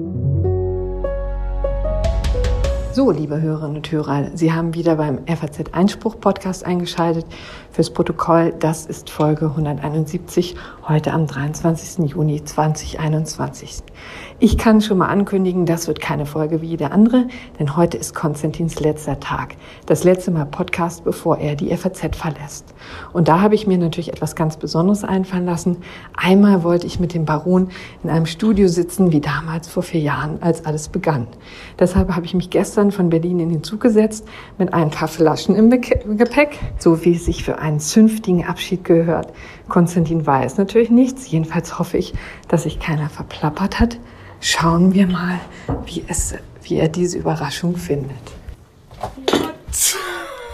thank you. So, liebe Hörerinnen und Hörer, Sie haben wieder beim FAZ Einspruch Podcast eingeschaltet. Fürs Protokoll, das ist Folge 171, heute am 23. Juni 2021. Ich kann schon mal ankündigen, das wird keine Folge wie jede andere, denn heute ist Konstantins letzter Tag. Das letzte Mal Podcast, bevor er die FAZ verlässt. Und da habe ich mir natürlich etwas ganz Besonderes einfallen lassen. Einmal wollte ich mit dem Baron in einem Studio sitzen, wie damals vor vier Jahren, als alles begann. Deshalb habe ich mich gestern von Berlin in den Zug gesetzt mit ein paar Flaschen im Gepäck, so wie es sich für einen zünftigen Abschied gehört. Konstantin weiß natürlich nichts. Jedenfalls hoffe ich, dass sich keiner verplappert hat. Schauen wir mal, wie, es, wie er diese Überraschung findet. Oh,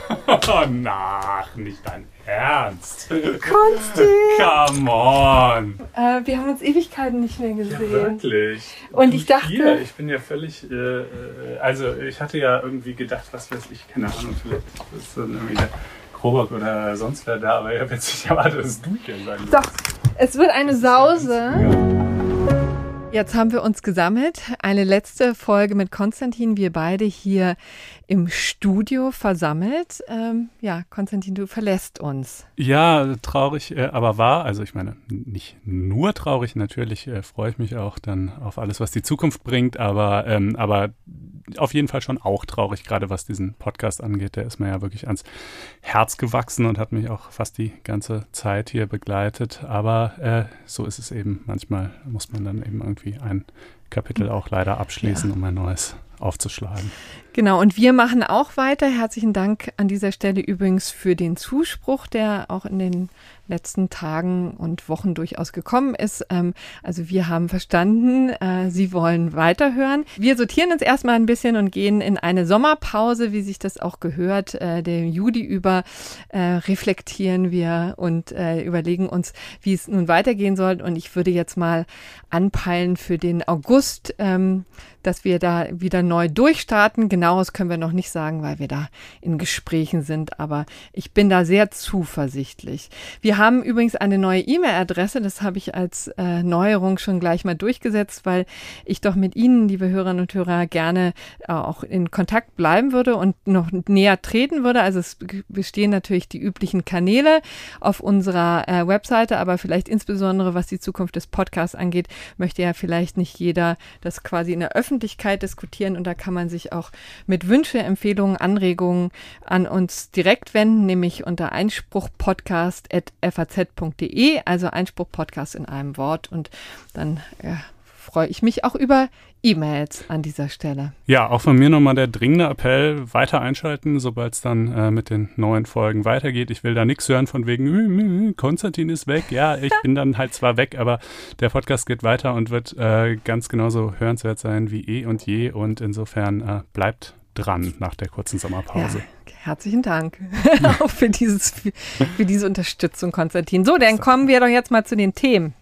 nach, nicht dein Ernst. Konsti! Come on! Äh, wir haben uns Ewigkeiten nicht mehr gesehen. Ja, wirklich. Und ich dachte. Hier, ich bin ja völlig. Äh, äh, also, ich hatte ja irgendwie gedacht, was weiß ich, keine Ahnung, vielleicht ist dann irgendwie der Krobock oder sonst wer da, aber ich habe jetzt nicht erwartet, dass du hier sein Doch, es wird eine Sause. Jetzt haben wir uns gesammelt. Eine letzte Folge mit Konstantin. Wir beide hier im Studio versammelt. Ähm, ja, Konstantin, du verlässt uns. Ja, traurig, äh, aber wahr. Also ich meine, nicht nur traurig. Natürlich äh, freue ich mich auch dann auf alles, was die Zukunft bringt. Aber, ähm, aber auf jeden Fall schon auch traurig, gerade was diesen Podcast angeht. Der ist mir ja wirklich ans Herz gewachsen und hat mich auch fast die ganze Zeit hier begleitet. Aber äh, so ist es eben. Manchmal muss man dann eben irgendwie ein Kapitel auch leider abschließen, ja. um ein neues aufzuschlagen. Genau, und wir machen auch weiter. Herzlichen Dank an dieser Stelle übrigens für den Zuspruch, der auch in den letzten Tagen und Wochen durchaus gekommen ist. Ähm, also wir haben verstanden, äh, Sie wollen weiterhören. Wir sortieren uns erstmal ein bisschen und gehen in eine Sommerpause, wie sich das auch gehört. Äh, der Juli über äh, reflektieren wir und äh, überlegen uns, wie es nun weitergehen soll. Und ich würde jetzt mal anpeilen für den August, ähm, dass wir da wieder neu durchstarten. Genaues können wir noch nicht sagen, weil wir da in Gesprächen sind. Aber ich bin da sehr zuversichtlich. Wir wir haben übrigens eine neue E-Mail-Adresse, das habe ich als äh, Neuerung schon gleich mal durchgesetzt, weil ich doch mit Ihnen, liebe Hörerinnen und Hörer, gerne äh, auch in Kontakt bleiben würde und noch näher treten würde. Also es bestehen natürlich die üblichen Kanäle auf unserer äh, Webseite, aber vielleicht insbesondere was die Zukunft des Podcasts angeht, möchte ja vielleicht nicht jeder das quasi in der Öffentlichkeit diskutieren und da kann man sich auch mit Wünsche, Empfehlungen, Anregungen an uns direkt wenden, nämlich unter einspruchpodcast@ faz.de, also Einspruch Podcast in einem Wort. Und dann ja, freue ich mich auch über E-Mails an dieser Stelle. Ja, auch von mir nochmal der dringende Appell, weiter einschalten, sobald es dann äh, mit den neuen Folgen weitergeht. Ich will da nichts hören von wegen, Konstantin ist weg. Ja, ich bin dann halt zwar weg, aber der Podcast geht weiter und wird äh, ganz genauso hörenswert sein wie eh und je. Und insofern äh, bleibt dran nach der kurzen Sommerpause. Ja. Herzlichen Dank auch für, dieses, für diese Unterstützung, Konstantin. So, dann kommen wir doch jetzt mal zu den Themen.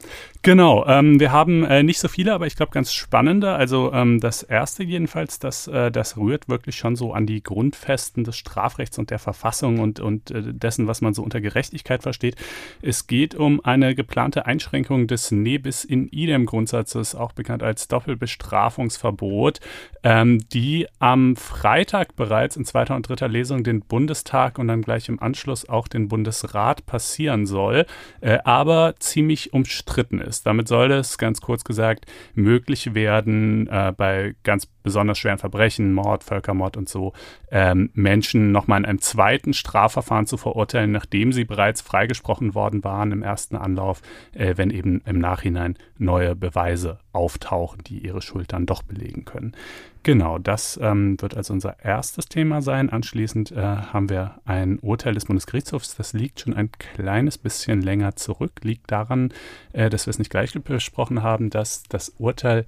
Genau, ähm, wir haben äh, nicht so viele, aber ich glaube ganz spannende. Also ähm, das erste jedenfalls, das, äh, das rührt wirklich schon so an die Grundfesten des Strafrechts und der Verfassung und, und äh, dessen, was man so unter Gerechtigkeit versteht. Es geht um eine geplante Einschränkung des Nebis in idem Grundsatzes, auch bekannt als Doppelbestrafungsverbot, ähm, die am Freitag bereits in zweiter und dritter Lesung den Bundestag und dann gleich im Anschluss auch den Bundesrat passieren soll, äh, aber ziemlich umstritten ist ist. Damit soll es, ganz kurz gesagt, möglich werden, äh, bei ganz besonders schweren Verbrechen, Mord, Völkermord und so, ähm, Menschen nochmal in einem zweiten Strafverfahren zu verurteilen, nachdem sie bereits freigesprochen worden waren im ersten Anlauf, äh, wenn eben im Nachhinein neue Beweise auftauchen, die ihre Schuld dann doch belegen können. Genau, das ähm, wird also unser erstes Thema sein. Anschließend äh, haben wir ein Urteil des Bundesgerichtshofs, das liegt schon ein kleines bisschen länger zurück, liegt daran, äh, dass wir es nicht gleich besprochen haben, dass das Urteil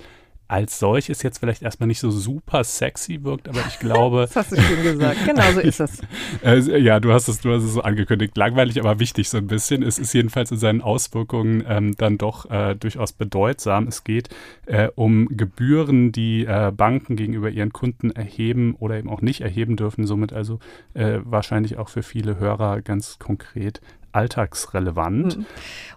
als solches jetzt vielleicht erstmal nicht so super sexy wirkt, aber ich glaube. das hast du schön gesagt. Genau so ist es. äh, ja, du hast es, du hast es so angekündigt. Langweilig, aber wichtig so ein bisschen. Es ist jedenfalls in seinen Auswirkungen ähm, dann doch äh, durchaus bedeutsam. Es geht äh, um Gebühren, die äh, Banken gegenüber ihren Kunden erheben oder eben auch nicht erheben dürfen. Somit also äh, wahrscheinlich auch für viele Hörer ganz konkret alltagsrelevant. Mhm.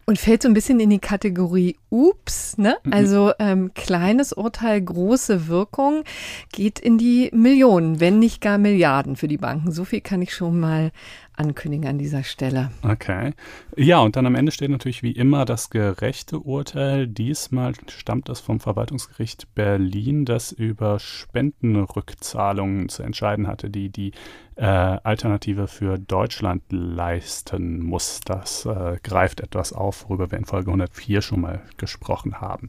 Und fällt so ein bisschen in die Kategorie Ups, ne? Mhm. Also ähm, kleines Urteil, große Wirkung, geht in die Millionen, wenn nicht gar Milliarden für die Banken. So viel kann ich schon mal ankündigen an dieser Stelle. Okay. Ja, und dann am Ende steht natürlich wie immer das gerechte Urteil. Diesmal stammt das vom Verwaltungsgericht Berlin, das über Spendenrückzahlungen zu entscheiden hatte, die die äh, Alternative für Deutschland leisten muss. Das äh, greift etwas auf, worüber wir in Folge 104 schon mal gesprochen haben.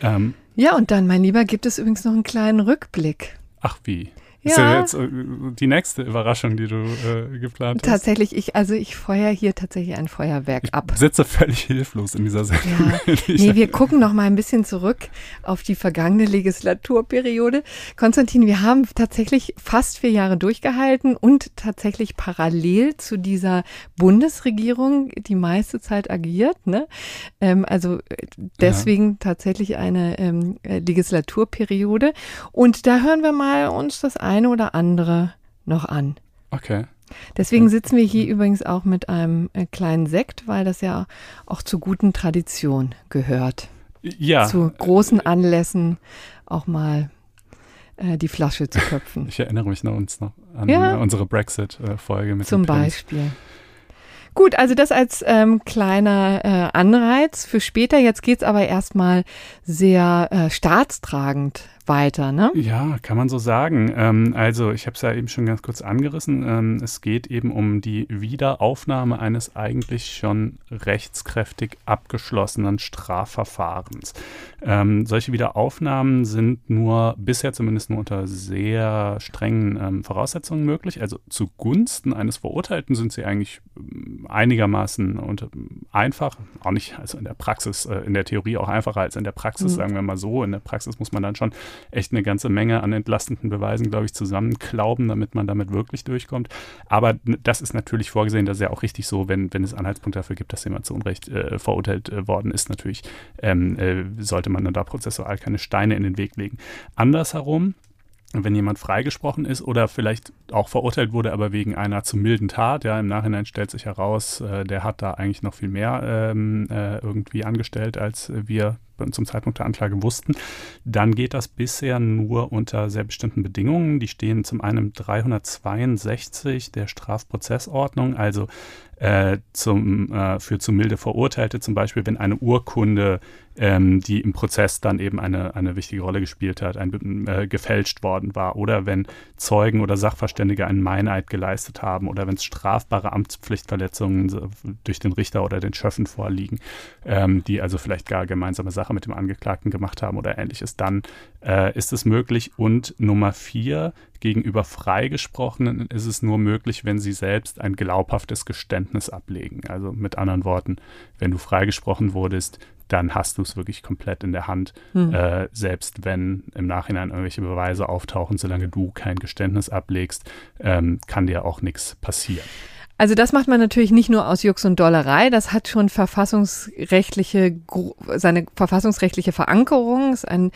Ähm, ja, und dann, mein Lieber, gibt es übrigens noch einen kleinen Rückblick. Ach wie? Ist ja jetzt äh, die nächste Überraschung, die du äh, geplant hast? Tatsächlich, ich, also ich feuer hier tatsächlich ein Feuerwerk ich ab. Sitze völlig hilflos in dieser Sendung. Ja. nee, wir gucken noch mal ein bisschen zurück auf die vergangene Legislaturperiode. Konstantin, wir haben tatsächlich fast vier Jahre durchgehalten und tatsächlich parallel zu dieser Bundesregierung die meiste Zeit agiert. Ne? Ähm, also äh, deswegen ja. tatsächlich eine ähm, Legislaturperiode. Und da hören wir mal uns das ein eine oder andere noch an. Okay. Deswegen sitzen wir hier übrigens auch mit einem äh, kleinen Sekt, weil das ja auch zur guten Tradition gehört. Ja. Zu großen Anlässen auch mal äh, die Flasche zu köpfen. Ich erinnere mich noch uns noch an ja. unsere Brexit-Folge mit Zum Beispiel. Gut, also das als ähm, kleiner äh, Anreiz für später. Jetzt geht es aber erstmal sehr äh, staatstragend weiter, ne? Ja, kann man so sagen. Ähm, also ich habe es ja eben schon ganz kurz angerissen. Ähm, es geht eben um die Wiederaufnahme eines eigentlich schon rechtskräftig abgeschlossenen Strafverfahrens. Ähm, solche Wiederaufnahmen sind nur bisher zumindest nur unter sehr strengen ähm, Voraussetzungen möglich. Also zugunsten eines Verurteilten sind sie eigentlich ähm, einigermaßen und einfach, auch nicht also in der Praxis, äh, in der Theorie auch einfacher als in der Praxis, mhm. sagen wir mal so. In der Praxis muss man dann schon echt eine ganze Menge an entlastenden Beweisen, glaube ich, zusammenklauben, damit man damit wirklich durchkommt. Aber das ist natürlich vorgesehen, das ist ja auch richtig so, wenn, wenn es Anhaltspunkte dafür gibt, dass jemand zu Unrecht äh, verurteilt äh, worden ist, natürlich ähm, äh, sollte man dann da prozessual keine Steine in den Weg legen. Andersherum, wenn jemand freigesprochen ist oder vielleicht auch verurteilt wurde, aber wegen einer zu milden Tat, ja, im Nachhinein stellt sich heraus, äh, der hat da eigentlich noch viel mehr ähm, äh, irgendwie angestellt, als wir zum Zeitpunkt der Anklage wussten, dann geht das bisher nur unter sehr bestimmten Bedingungen. Die stehen zum einen 362 der Strafprozessordnung, also äh, zum, äh, für zu milde Verurteilte, zum Beispiel, wenn eine Urkunde, ähm, die im Prozess dann eben eine, eine wichtige Rolle gespielt hat, ein, äh, gefälscht worden war, oder wenn Zeugen oder Sachverständige einen Meineid geleistet haben, oder wenn es strafbare Amtspflichtverletzungen durch den Richter oder den Schöffen vorliegen, ähm, die also vielleicht gar gemeinsame Sache mit dem Angeklagten gemacht haben oder ähnliches, dann äh, ist es möglich. Und Nummer vier, gegenüber Freigesprochenen ist es nur möglich, wenn sie selbst ein glaubhaftes Geständnis ablegen. Also mit anderen Worten, wenn du freigesprochen wurdest, dann hast du es wirklich komplett in der Hand, hm. äh, selbst wenn im Nachhinein irgendwelche Beweise auftauchen, solange du kein Geständnis ablegst, ähm, kann dir auch nichts passieren. Also das macht man natürlich nicht nur aus Jux und Dollerei, das hat schon verfassungsrechtliche, seine verfassungsrechtliche Verankerung, ist ein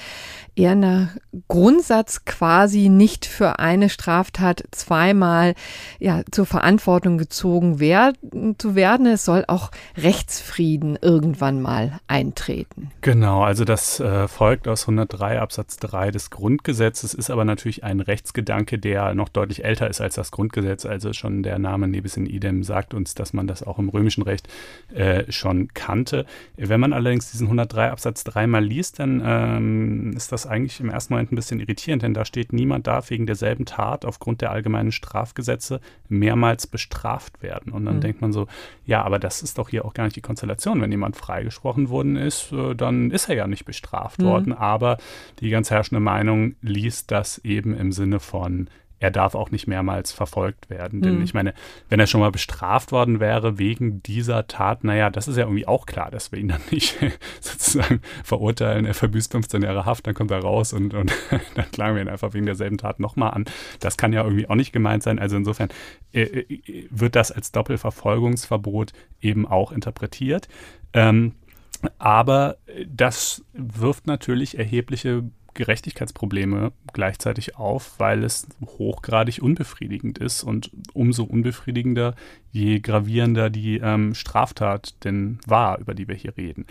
eher ein Grundsatz quasi nicht für eine Straftat zweimal ja, zur Verantwortung gezogen werden, zu werden. Es soll auch Rechtsfrieden irgendwann mal eintreten. Genau, also das äh, folgt aus 103 Absatz 3 des Grundgesetzes, ist aber natürlich ein Rechtsgedanke, der noch deutlich älter ist als das Grundgesetz. Also schon der Name Nebis in idem sagt uns, dass man das auch im römischen Recht äh, schon kannte. Wenn man allerdings diesen 103 Absatz 3 mal liest, dann ähm, ist das eigentlich im ersten Moment ein bisschen irritierend, denn da steht, niemand darf wegen derselben Tat aufgrund der allgemeinen Strafgesetze mehrmals bestraft werden. Und dann mhm. denkt man so, ja, aber das ist doch hier auch gar nicht die Konstellation. Wenn jemand freigesprochen worden ist, äh, dann ist er ja nicht bestraft mhm. worden. Aber die ganz herrschende Meinung liest das eben im Sinne von, er darf auch nicht mehrmals verfolgt werden. Denn mhm. ich meine, wenn er schon mal bestraft worden wäre wegen dieser Tat, naja, das ist ja irgendwie auch klar, dass wir ihn dann nicht sozusagen verurteilen. Er verbüßt 15 Jahre Haft, dann kommt er raus und, und dann klagen wir ihn einfach wegen derselben Tat nochmal an. Das kann ja irgendwie auch nicht gemeint sein. Also insofern äh, äh, wird das als Doppelverfolgungsverbot eben auch interpretiert. Ähm, aber das wirft natürlich erhebliche Gerechtigkeitsprobleme gleichzeitig auf, weil es hochgradig unbefriedigend ist und umso unbefriedigender, je gravierender die ähm, Straftat denn war, über die wir hier reden.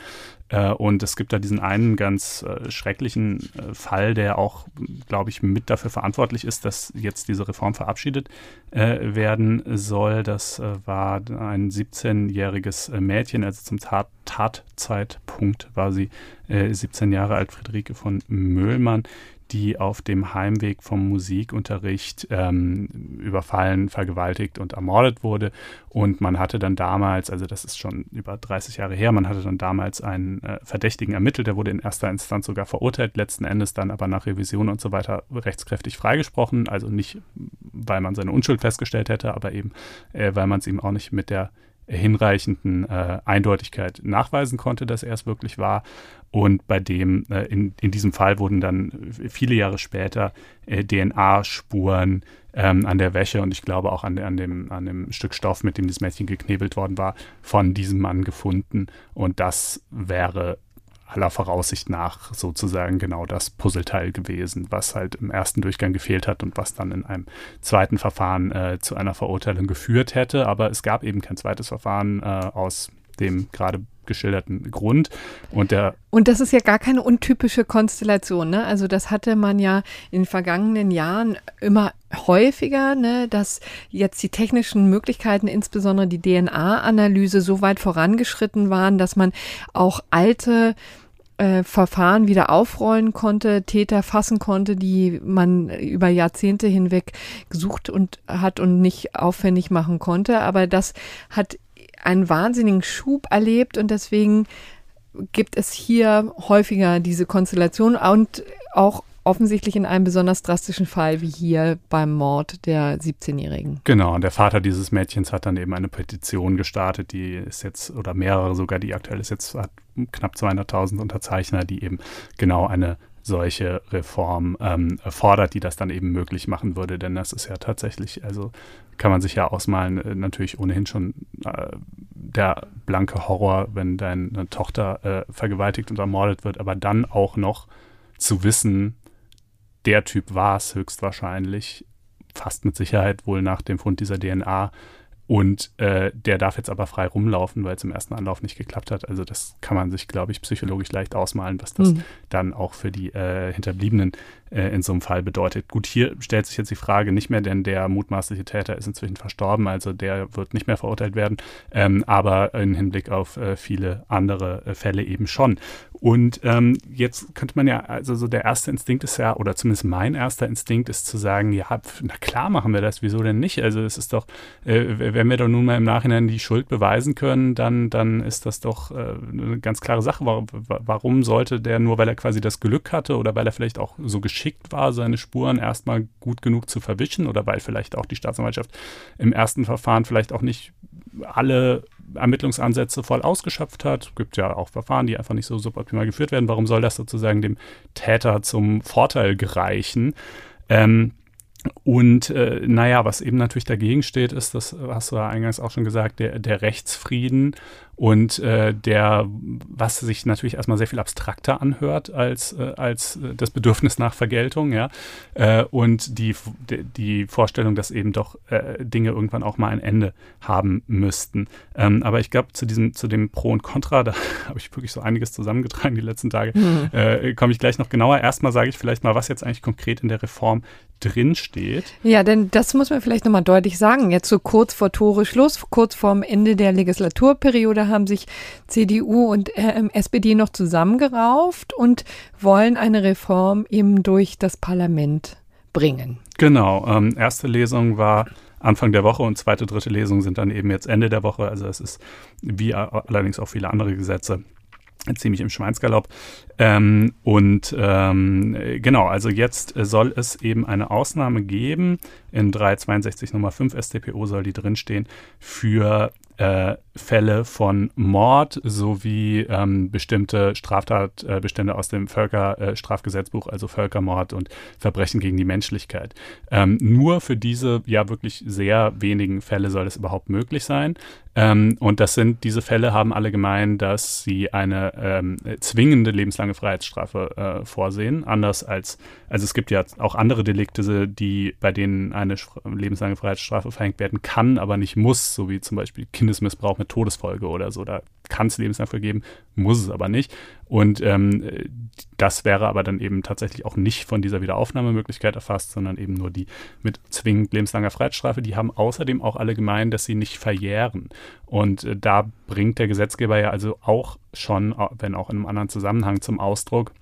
Äh, und es gibt da diesen einen ganz äh, schrecklichen äh, Fall, der auch, glaube ich, mit dafür verantwortlich ist, dass jetzt diese Reform verabschiedet werden soll. Das war ein 17-jähriges äh, Mädchen, also zum Tat Tatzeitpunkt war sie 17 Jahre alt, Friederike von Möhlmann, die auf dem Heimweg vom Musikunterricht ähm, überfallen, vergewaltigt und ermordet wurde. Und man hatte dann damals, also das ist schon über 30 Jahre her, man hatte dann damals einen äh, Verdächtigen ermittelt, der wurde in erster Instanz sogar verurteilt, letzten Endes dann aber nach Revision und so weiter rechtskräftig freigesprochen. Also nicht, weil man seine Unschuld festgestellt hätte, aber eben, äh, weil man es ihm auch nicht mit der hinreichenden äh, Eindeutigkeit nachweisen konnte, dass er es wirklich war. Und bei dem, äh, in, in diesem Fall wurden dann viele Jahre später äh, DNA-Spuren ähm, an der Wäsche und ich glaube auch an, an, dem, an dem Stück Stoff, mit dem das Mädchen geknebelt worden war, von diesem Mann gefunden. Und das wäre aller Voraussicht nach sozusagen genau das Puzzleteil gewesen, was halt im ersten Durchgang gefehlt hat und was dann in einem zweiten Verfahren äh, zu einer Verurteilung geführt hätte. Aber es gab eben kein zweites Verfahren äh, aus dem gerade geschilderten Grund. Und, der und das ist ja gar keine untypische Konstellation. Ne? Also das hatte man ja in den vergangenen Jahren immer häufiger, ne, dass jetzt die technischen Möglichkeiten, insbesondere die DNA-Analyse, so weit vorangeschritten waren, dass man auch alte äh, Verfahren wieder aufrollen konnte, Täter fassen konnte, die man über Jahrzehnte hinweg gesucht und hat und nicht aufwendig machen konnte. Aber das hat einen wahnsinnigen Schub erlebt und deswegen gibt es hier häufiger diese Konstellation und auch offensichtlich in einem besonders drastischen Fall wie hier beim Mord der 17-Jährigen. Genau, und der Vater dieses Mädchens hat dann eben eine Petition gestartet, die ist jetzt, oder mehrere sogar, die aktuell ist jetzt, hat knapp 200.000 Unterzeichner, die eben genau eine solche Reform ähm, fordert, die das dann eben möglich machen würde. Denn das ist ja tatsächlich, also kann man sich ja ausmalen, äh, natürlich ohnehin schon äh, der blanke Horror, wenn deine Tochter äh, vergewaltigt und ermordet wird, aber dann auch noch zu wissen, der Typ war es höchstwahrscheinlich, fast mit Sicherheit wohl nach dem Fund dieser DNA. Und äh, der darf jetzt aber frei rumlaufen, weil es im ersten Anlauf nicht geklappt hat. Also das kann man sich, glaube ich, psychologisch leicht ausmalen, was das mhm. dann auch für die äh, Hinterbliebenen äh, in so einem Fall bedeutet. Gut, hier stellt sich jetzt die Frage nicht mehr, denn der mutmaßliche Täter ist inzwischen verstorben, also der wird nicht mehr verurteilt werden, ähm, aber im Hinblick auf äh, viele andere äh, Fälle eben schon. Und ähm, jetzt könnte man ja, also so der erste Instinkt ist ja, oder zumindest mein erster Instinkt ist zu sagen, ja, na klar machen wir das, wieso denn nicht? Also es ist doch, äh, wenn wir doch nun mal im Nachhinein die Schuld beweisen können, dann, dann ist das doch äh, eine ganz klare Sache. Warum, warum sollte der nur, weil er quasi das Glück hatte oder weil er vielleicht auch so geschickt geschickt war, seine Spuren erstmal gut genug zu verwischen oder weil vielleicht auch die Staatsanwaltschaft im ersten Verfahren vielleicht auch nicht alle Ermittlungsansätze voll ausgeschöpft hat. Es gibt ja auch Verfahren, die einfach nicht so suboptimal geführt werden. Warum soll das sozusagen dem Täter zum Vorteil gereichen? Ähm, und äh, naja, was eben natürlich dagegen steht, ist, das hast du ja eingangs auch schon gesagt, der, der Rechtsfrieden und äh, der, was sich natürlich erstmal sehr viel abstrakter anhört als, äh, als äh, das Bedürfnis nach Vergeltung, ja. Äh, und die, die Vorstellung, dass eben doch äh, Dinge irgendwann auch mal ein Ende haben müssten. Ähm, aber ich glaube, zu diesem, zu dem Pro und Contra, da habe ich wirklich so einiges zusammengetragen die letzten Tage, mhm. äh, komme ich gleich noch genauer. Erstmal sage ich vielleicht mal, was jetzt eigentlich konkret in der Reform drin steht. Ja, denn das muss man vielleicht nochmal deutlich sagen. Jetzt so kurz vor Tore Schluss, kurz vorm Ende der Legislaturperiode haben sich CDU und äh, SPD noch zusammengerauft und wollen eine Reform eben durch das Parlament bringen. Genau. Ähm, erste Lesung war Anfang der Woche und zweite, dritte Lesung sind dann eben jetzt Ende der Woche. Also es ist wie allerdings auch viele andere Gesetze ziemlich im Schweinsgalopp. Ähm, und ähm, genau, also jetzt soll es eben eine Ausnahme geben. In 362 Nummer 5 StPO soll die drinstehen für äh, Fälle von Mord sowie ähm, bestimmte Straftatbestände aus dem Völkerstrafgesetzbuch, also Völkermord und Verbrechen gegen die Menschlichkeit. Ähm, nur für diese ja wirklich sehr wenigen Fälle soll es überhaupt möglich sein. Ähm, und das sind, diese Fälle haben alle gemein, dass sie eine ähm, zwingende lebenslange Freiheitsstrafe äh, vorsehen. Anders als, also es gibt ja auch andere Delikte, die, bei denen eine lebenslange Freiheitsstrafe verhängt werden kann, aber nicht muss, so wie zum Beispiel Kindesmissbrauch mit Todesfolge oder so. Da kann es lebenslang vergeben, muss es aber nicht. Und ähm, das wäre aber dann eben tatsächlich auch nicht von dieser Wiederaufnahmemöglichkeit erfasst, sondern eben nur die mit zwingend lebenslanger Freiheitsstrafe. Die haben außerdem auch alle gemein, dass sie nicht verjähren. Und äh, da bringt der Gesetzgeber ja also auch schon, wenn auch in einem anderen Zusammenhang zum Ausdruck,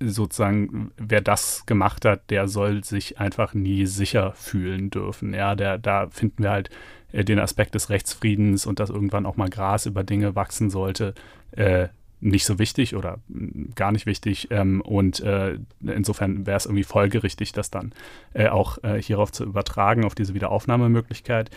sozusagen, wer das gemacht hat, der soll sich einfach nie sicher fühlen dürfen. Ja, der, da finden wir halt äh, den Aspekt des Rechtsfriedens und dass irgendwann auch mal Gras über Dinge wachsen sollte, äh, nicht so wichtig oder mm, gar nicht wichtig. Ähm, und äh, insofern wäre es irgendwie folgerichtig, das dann äh, auch äh, hierauf zu übertragen, auf diese Wiederaufnahmemöglichkeit.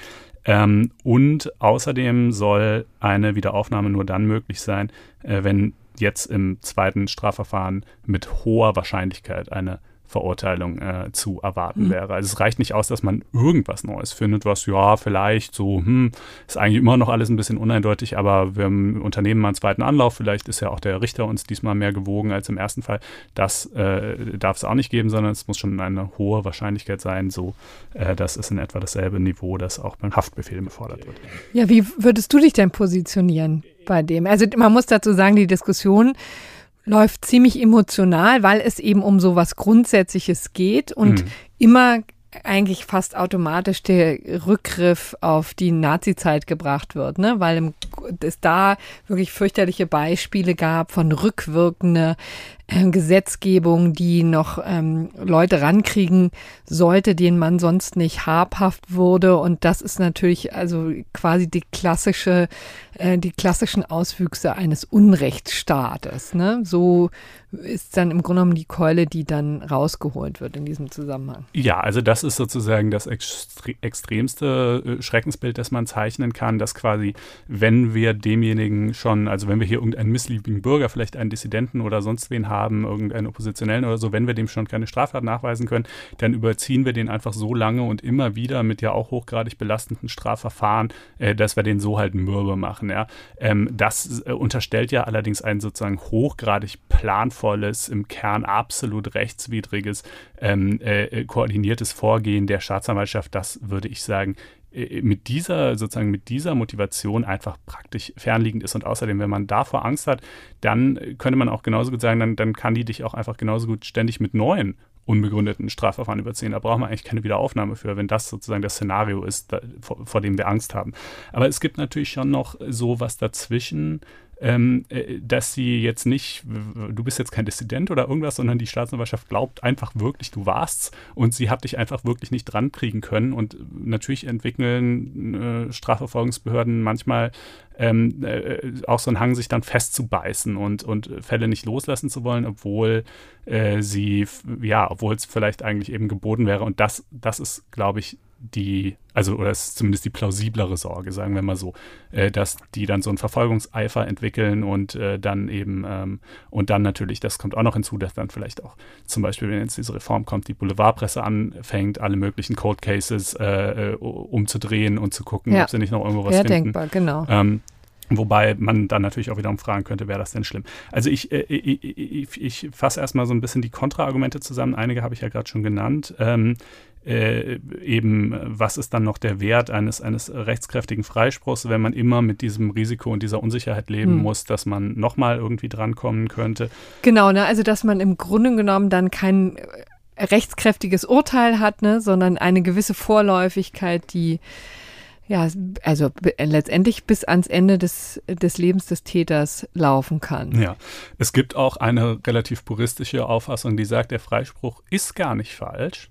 Ähm, und außerdem soll eine Wiederaufnahme nur dann möglich sein, äh, wenn jetzt im zweiten Strafverfahren mit hoher Wahrscheinlichkeit eine Verurteilung äh, zu erwarten mhm. wäre. Also es reicht nicht aus, dass man irgendwas Neues findet, was ja vielleicht so, hm, ist eigentlich immer noch alles ein bisschen uneindeutig, aber wir unternehmen mal einen zweiten Anlauf. Vielleicht ist ja auch der Richter uns diesmal mehr gewogen als im ersten Fall. Das äh, darf es auch nicht geben, sondern es muss schon eine hohe Wahrscheinlichkeit sein, so äh, dass es in etwa dasselbe Niveau, das auch beim Haftbefehl gefordert wird. Ja, wie würdest du dich denn positionieren bei dem? Also man muss dazu sagen, die Diskussion läuft ziemlich emotional, weil es eben um so was Grundsätzliches geht und mhm. immer eigentlich fast automatisch der Rückgriff auf die Nazi-Zeit gebracht wird, ne? weil es da wirklich fürchterliche Beispiele gab von rückwirkender äh, Gesetzgebung, die noch ähm, Leute rankriegen sollte, denen man sonst nicht habhaft wurde. Und das ist natürlich also quasi die klassische, äh, die klassischen Auswüchse eines Unrechtsstaates. Ne? So ist dann im Grunde genommen die Keule, die dann rausgeholt wird in diesem Zusammenhang. Ja, also das ist sozusagen das extre extremste äh, Schreckensbild, das man zeichnen kann, dass quasi, wenn wir demjenigen schon, also wenn wir hier irgendeinen missliebigen Bürger, vielleicht einen Dissidenten oder sonst wen haben, irgendeinen Oppositionellen oder so, wenn wir dem schon keine Straftat nachweisen können, dann überziehen wir den einfach so lange und immer wieder mit ja auch hochgradig belastenden Strafverfahren, äh, dass wir den so halt mürbe machen. Ja? Ähm, das äh, unterstellt ja allerdings ein sozusagen hochgradig planvolles im Kern absolut rechtswidriges, ähm, äh, koordiniertes Vorgehen der Staatsanwaltschaft, das würde ich sagen, mit dieser, sozusagen mit dieser Motivation einfach praktisch fernliegend ist. Und außerdem, wenn man davor Angst hat, dann könnte man auch genauso gut sagen, dann, dann kann die dich auch einfach genauso gut ständig mit neuen unbegründeten Strafverfahren überziehen. Da braucht man eigentlich keine Wiederaufnahme für, wenn das sozusagen das Szenario ist, da, vor, vor, dem wir Angst haben. Aber es gibt natürlich schon noch so was dazwischen, ähm, äh, dass sie jetzt nicht, du bist jetzt kein Dissident oder irgendwas, sondern die Staatsanwaltschaft glaubt einfach wirklich, du warst's und sie hat dich einfach wirklich nicht dran kriegen können. Und natürlich entwickeln äh, Strafverfolgungsbehörden manchmal ähm, äh, auch so einen Hang, sich dann festzubeißen und, und Fälle nicht loslassen zu wollen, obwohl äh, sie, ja, obwohl es vielleicht eigentlich eben geboten wäre. Und das, das ist, glaube ich, die, also oder es ist zumindest die plausiblere Sorge, sagen wir mal so, äh, dass die dann so einen Verfolgungseifer entwickeln und äh, dann eben ähm, und dann natürlich, das kommt auch noch hinzu, dass dann vielleicht auch zum Beispiel, wenn jetzt diese Reform kommt, die Boulevardpresse anfängt, alle möglichen Cold Cases äh, äh umzudrehen und zu gucken, ja. ob sie nicht noch irgendwo was ja, finden. denkbar, genau. Ähm, Wobei man dann natürlich auch wiederum fragen könnte, wäre das denn schlimm? Also ich, äh, ich, ich, ich fasse erstmal so ein bisschen die Kontraargumente zusammen. Einige habe ich ja gerade schon genannt. Ähm, äh, eben, was ist dann noch der Wert eines, eines rechtskräftigen Freispruchs, wenn man immer mit diesem Risiko und dieser Unsicherheit leben hm. muss, dass man nochmal irgendwie drankommen könnte? Genau, ne? also dass man im Grunde genommen dann kein rechtskräftiges Urteil hat, ne? sondern eine gewisse Vorläufigkeit, die ja, also letztendlich bis ans Ende des, des Lebens des Täters laufen kann. Ja, es gibt auch eine relativ puristische Auffassung, die sagt, der Freispruch ist gar nicht falsch,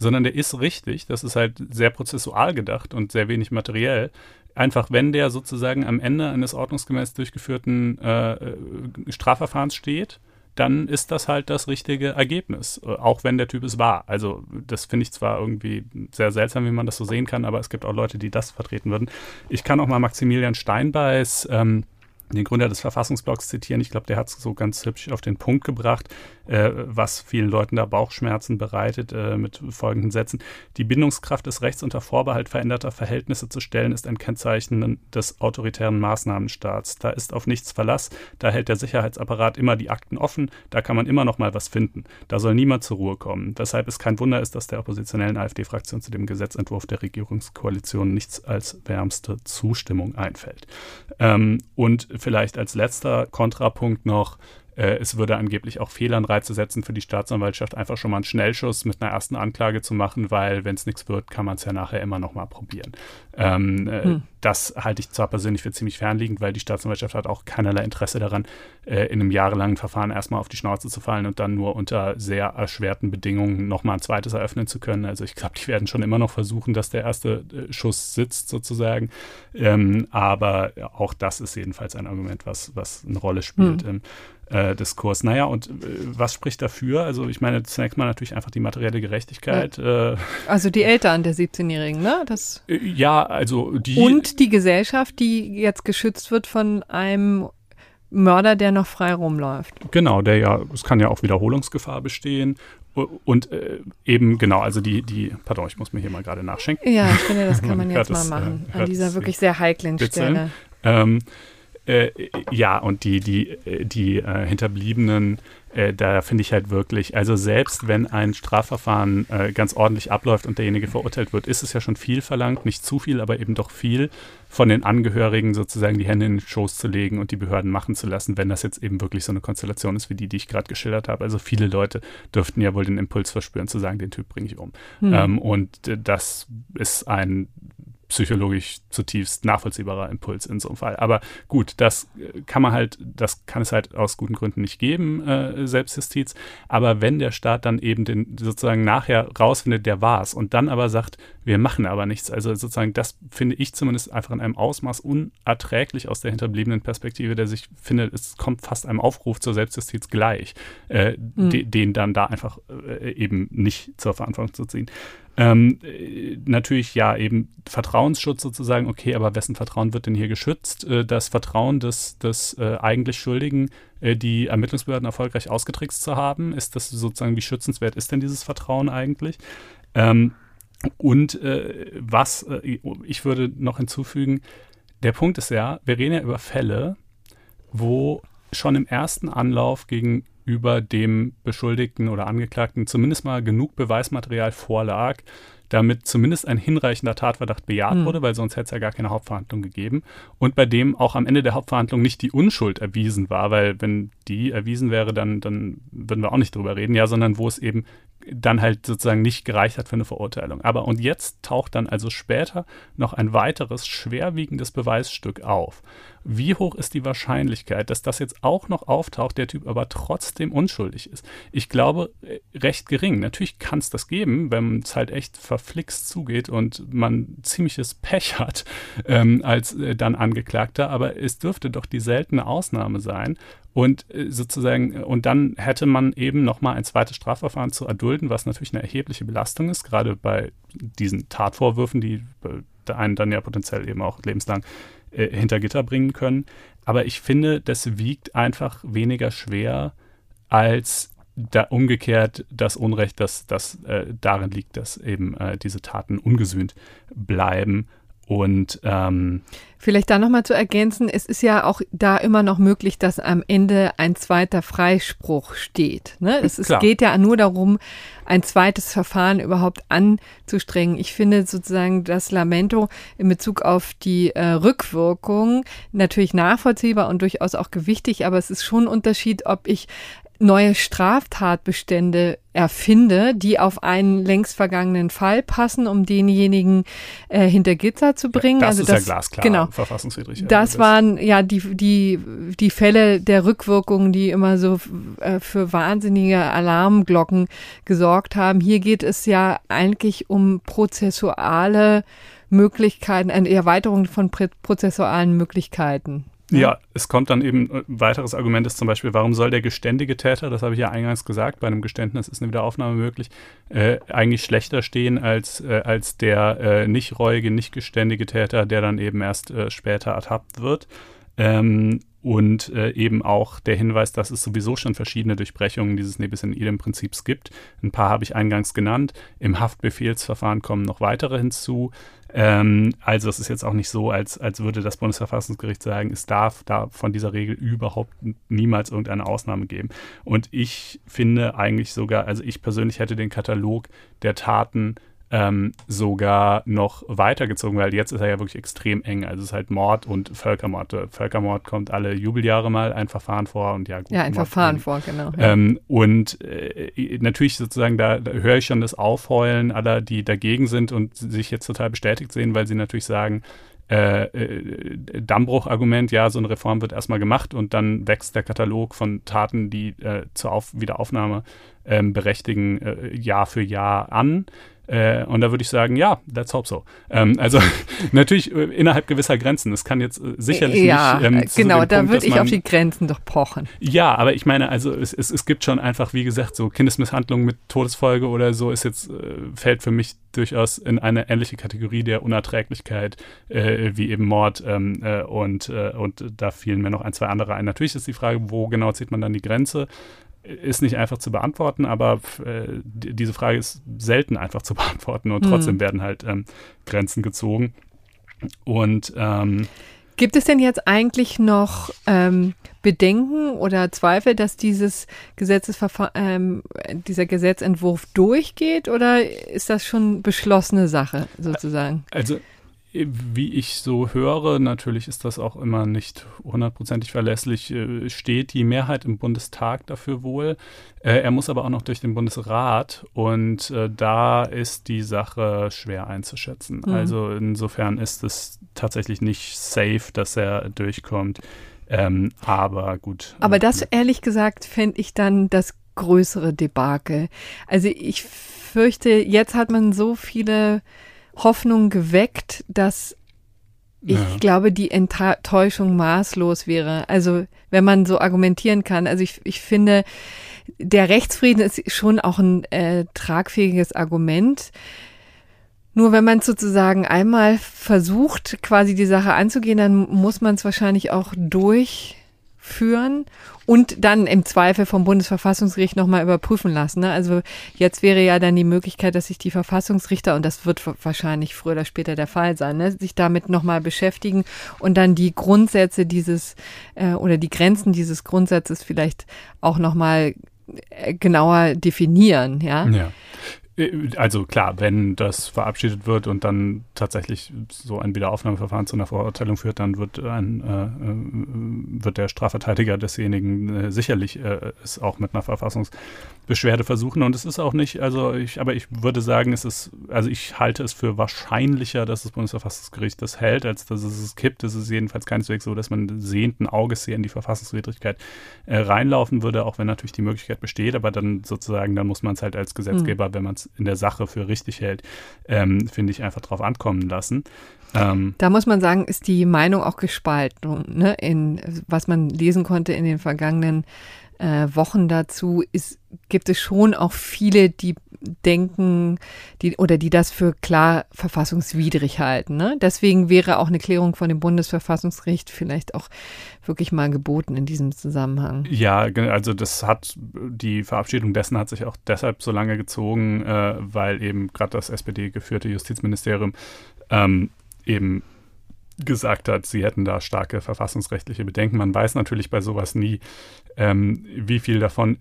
sondern der ist richtig. Das ist halt sehr prozessual gedacht und sehr wenig materiell. Einfach, wenn der sozusagen am Ende eines ordnungsgemäß durchgeführten äh, äh Strafverfahrens steht, dann ist das halt das richtige Ergebnis, äh, auch wenn der Typ es war. Also das finde ich zwar irgendwie sehr seltsam, wie man das so sehen kann, aber es gibt auch Leute, die das vertreten würden. Ich kann auch mal Maximilian Steinbeiß ähm, den Gründer des Verfassungsblocks zitieren. Ich glaube, der hat es so ganz hübsch auf den Punkt gebracht, äh, was vielen Leuten da Bauchschmerzen bereitet, äh, mit folgenden Sätzen. Die Bindungskraft des Rechts unter Vorbehalt veränderter Verhältnisse zu stellen, ist ein Kennzeichen des autoritären Maßnahmenstaats. Da ist auf nichts Verlass, da hält der Sicherheitsapparat immer die Akten offen, da kann man immer noch mal was finden. Da soll niemand zur Ruhe kommen. Weshalb es kein Wunder ist, dass der oppositionellen AfD-Fraktion zu dem Gesetzentwurf der Regierungskoalition nichts als wärmste Zustimmung einfällt. Ähm, und vielleicht als letzter Kontrapunkt noch, es würde angeblich auch Fehlanreize setzen für die Staatsanwaltschaft, einfach schon mal einen Schnellschuss mit einer ersten Anklage zu machen, weil wenn es nichts wird, kann man es ja nachher immer noch mal probieren. Ähm, äh, hm. Das halte ich zwar persönlich für ziemlich fernliegend, weil die Staatsanwaltschaft hat auch keinerlei Interesse daran, äh, in einem jahrelangen Verfahren erstmal auf die Schnauze zu fallen und dann nur unter sehr erschwerten Bedingungen nochmal ein zweites eröffnen zu können. Also ich glaube, die werden schon immer noch versuchen, dass der erste äh, Schuss sitzt sozusagen. Ähm, aber auch das ist jedenfalls ein Argument, was, was eine Rolle spielt. Hm. Äh, Diskurs. Naja, und äh, was spricht dafür? Also ich meine, zunächst mal natürlich einfach die materielle Gerechtigkeit. Ja. Äh, also die Eltern der 17-Jährigen, ne? Das ja, also die. Und die Gesellschaft, die jetzt geschützt wird von einem Mörder, der noch frei rumläuft. Genau, der ja, es kann ja auch Wiederholungsgefahr bestehen. Und äh, eben, genau, also die, die, pardon, ich muss mir hier mal gerade nachschenken. Ja, ich finde, das kann man, man jetzt mal machen, äh, an dieser wirklich sehr heiklen Stelle. Ähm, äh, ja, und die, die, die äh, Hinterbliebenen, äh, da finde ich halt wirklich, also selbst wenn ein Strafverfahren äh, ganz ordentlich abläuft und derjenige verurteilt wird, ist es ja schon viel verlangt, nicht zu viel, aber eben doch viel, von den Angehörigen sozusagen die Hände in den Schoß zu legen und die Behörden machen zu lassen, wenn das jetzt eben wirklich so eine Konstellation ist wie die, die ich gerade geschildert habe. Also viele Leute dürften ja wohl den Impuls verspüren zu sagen, den Typ bringe ich um. Hm. Ähm, und äh, das ist ein psychologisch zutiefst nachvollziehbarer Impuls in so einem Fall. Aber gut, das äh, kann man halt, das kann es halt aus guten Gründen nicht geben, äh, Selbstjustiz. Aber wenn der Staat dann eben den sozusagen nachher rausfindet, der war es und dann aber sagt, wir machen aber nichts. Also sozusagen, das finde ich zumindest einfach in einem Ausmaß unerträglich aus der hinterbliebenen Perspektive, der sich findet, es kommt fast einem Aufruf zur Selbstjustiz gleich, äh, mhm. de, den dann da einfach äh, eben nicht zur Verantwortung zu ziehen. Ähm, äh, natürlich ja eben Vertrauensschutz sozusagen, okay, aber wessen Vertrauen wird denn hier geschützt? Äh, das Vertrauen des, des äh, eigentlich Schuldigen, äh, die Ermittlungsbehörden erfolgreich ausgetrickst zu haben, ist das sozusagen, wie schützenswert ist denn dieses Vertrauen eigentlich? Ähm, und äh, was, äh, ich würde noch hinzufügen, der Punkt ist ja, wir reden ja über Fälle, wo schon im ersten Anlauf gegenüber dem Beschuldigten oder Angeklagten zumindest mal genug Beweismaterial vorlag, damit zumindest ein hinreichender Tatverdacht bejaht mhm. wurde, weil sonst hätte es ja gar keine Hauptverhandlung gegeben. Und bei dem auch am Ende der Hauptverhandlung nicht die Unschuld erwiesen war, weil wenn die erwiesen wäre, dann, dann würden wir auch nicht drüber reden, ja, sondern wo es eben dann halt sozusagen nicht gereicht hat für eine Verurteilung. Aber und jetzt taucht dann also später noch ein weiteres schwerwiegendes Beweisstück auf. Wie hoch ist die Wahrscheinlichkeit, dass das jetzt auch noch auftaucht, der Typ aber trotzdem unschuldig ist? Ich glaube, äh, recht gering. Natürlich kann es das geben, wenn es halt echt verflixt zugeht und man ziemliches Pech hat ähm, als äh, dann Angeklagter, aber es dürfte doch die seltene Ausnahme sein. Und äh, sozusagen, und dann hätte man eben nochmal ein zweites Strafverfahren zu erdulden, was natürlich eine erhebliche Belastung ist, gerade bei diesen Tatvorwürfen, die einen dann ja potenziell eben auch lebenslang äh, hinter Gitter bringen können. Aber ich finde, das wiegt einfach weniger schwer als da umgekehrt das Unrecht, das, das äh, darin liegt, dass eben äh, diese Taten ungesühnt bleiben und ähm, vielleicht da nochmal zu ergänzen, es ist ja auch da immer noch möglich, dass am Ende ein zweiter Freispruch steht. Ne? Es, es geht ja nur darum, ein zweites Verfahren überhaupt anzustrengen. Ich finde sozusagen das Lamento in Bezug auf die äh, Rückwirkung natürlich nachvollziehbar und durchaus auch gewichtig, aber es ist schon ein Unterschied, ob ich neue Straftatbestände erfinde, die auf einen längst vergangenen Fall passen, um denjenigen äh, hinter Gitter zu bringen. Ja, das also ist das, ja glasklar genau, verfassungswidrig. Das, das waren ja die, die, die Fälle der Rückwirkungen, die immer so äh, für wahnsinnige Alarmglocken gesorgt haben. Hier geht es ja eigentlich um prozessuale Möglichkeiten, eine Erweiterung von prozessualen Möglichkeiten Ja, es kommt dann eben, ein weiteres Argument ist zum Beispiel, warum soll der geständige Täter, das habe ich ja eingangs gesagt, bei einem Geständnis ist eine Wiederaufnahme möglich, äh, eigentlich schlechter stehen als, äh, als der äh, nicht reuige, nicht geständige Täter, der dann eben erst äh, später ertappt wird. Ähm, und äh, eben auch der Hinweis, dass es sowieso schon verschiedene Durchbrechungen dieses Nebis in idem Prinzips gibt. Ein paar habe ich eingangs genannt. Im Haftbefehlsverfahren kommen noch weitere hinzu. Ähm, also es ist jetzt auch nicht so, als, als würde das Bundesverfassungsgericht sagen, es darf da von dieser Regel überhaupt niemals irgendeine Ausnahme geben. Und ich finde eigentlich sogar, also ich persönlich hätte den Katalog der Taten ähm, sogar noch weitergezogen, weil jetzt ist er ja wirklich extrem eng. Also es ist halt Mord und Völkermord. Völkermord kommt alle Jubeljahre mal ein Verfahren vor und ja, gut, Ja, ein Mord Verfahren vor, genau. Ja. Ähm, und äh, natürlich sozusagen, da, da höre ich schon das Aufheulen aller, die dagegen sind und sich jetzt total bestätigt sehen, weil sie natürlich sagen, äh, äh, Dammbruch-Argument, ja, so eine Reform wird erstmal gemacht und dann wächst der Katalog von Taten, die äh, zur Auf Wiederaufnahme ähm, berechtigen, äh, Jahr für Jahr an. Äh, und da würde ich sagen, ja, let's hope so. Ähm, also natürlich äh, innerhalb gewisser Grenzen. Es kann jetzt äh, sicherlich ja, nicht. Ähm, genau, da würde ich auf die Grenzen doch pochen. Ja, aber ich meine, also es, es, es gibt schon einfach, wie gesagt, so Kindesmisshandlung mit Todesfolge oder so ist jetzt, äh, fällt für mich durchaus in eine ähnliche Kategorie der Unerträglichkeit wie eben Mord ähm, äh, und, und da fielen mir noch ein, zwei andere ein. Natürlich ist die Frage, wo genau zieht man dann die Grenze? Ist nicht einfach zu beantworten, aber äh, diese Frage ist selten einfach zu beantworten und trotzdem mhm. werden halt ähm, Grenzen gezogen. Und ähm, gibt es denn jetzt eigentlich noch ähm, Bedenken oder Zweifel, dass dieses Gesetzesverfahren, ähm, dieser Gesetzentwurf durchgeht oder ist das schon beschlossene Sache sozusagen? Also wie ich so höre, natürlich ist das auch immer nicht hundertprozentig verlässlich, äh, steht die Mehrheit im Bundestag dafür wohl. Äh, er muss aber auch noch durch den Bundesrat und äh, da ist die Sache schwer einzuschätzen. Mhm. Also insofern ist es tatsächlich nicht safe, dass er durchkommt. Ähm, aber gut. Aber das ehrlich gesagt fände ich dann das größere Debakel. Also ich fürchte, jetzt hat man so viele Hoffnung geweckt, dass ich ja. glaube, die Enttäuschung maßlos wäre. Also wenn man so argumentieren kann. Also ich, ich finde, der Rechtsfrieden ist schon auch ein äh, tragfähiges Argument. Nur wenn man sozusagen einmal versucht, quasi die Sache anzugehen, dann muss man es wahrscheinlich auch durchführen und dann im Zweifel vom Bundesverfassungsgericht nochmal überprüfen lassen. Ne? Also jetzt wäre ja dann die Möglichkeit, dass sich die Verfassungsrichter, und das wird wahrscheinlich früher oder später der Fall sein, ne? sich damit nochmal beschäftigen und dann die Grundsätze dieses äh, oder die Grenzen dieses Grundsatzes vielleicht auch nochmal äh, genauer definieren, ja. Ja. Äh, also klar, wenn das verabschiedet wird und dann tatsächlich so ein Wiederaufnahmeverfahren zu einer Verurteilung führt, dann wird, ein, äh, äh wird der Strafverteidiger desjenigen äh, sicherlich äh, es auch mit einer Verfassungsbeschwerde versuchen. Und es ist auch nicht, also ich, aber ich würde sagen, es ist, also ich halte es für wahrscheinlicher, dass das Bundesverfassungsgericht das hält, als dass es es kippt. Es ist jedenfalls keineswegs so, dass man sehenden Auges hier in die Verfassungswidrigkeit äh, reinlaufen würde, auch wenn natürlich die Möglichkeit besteht, aber dann sozusagen, dann muss man es halt als Gesetzgeber, mhm. wenn man es in der Sache für richtig hält, ähm, finde ich, einfach drauf ankommen lassen. Ähm, da muss man sagen, ist die Meinung auch gespalten, ne? in was man lesen konnte in den vergangenen äh, Wochen dazu, ist, gibt es schon auch viele, die denken, die oder die das für klar verfassungswidrig halten. Ne? Deswegen wäre auch eine Klärung von dem Bundesverfassungsgericht vielleicht auch wirklich mal geboten in diesem Zusammenhang. Ja, also das hat die Verabschiedung dessen hat sich auch deshalb so lange gezogen, äh, weil eben gerade das SPD-geführte Justizministerium ähm, eben gesagt hat, sie hätten da starke verfassungsrechtliche Bedenken. Man weiß natürlich bei sowas nie, ähm, wie viel davon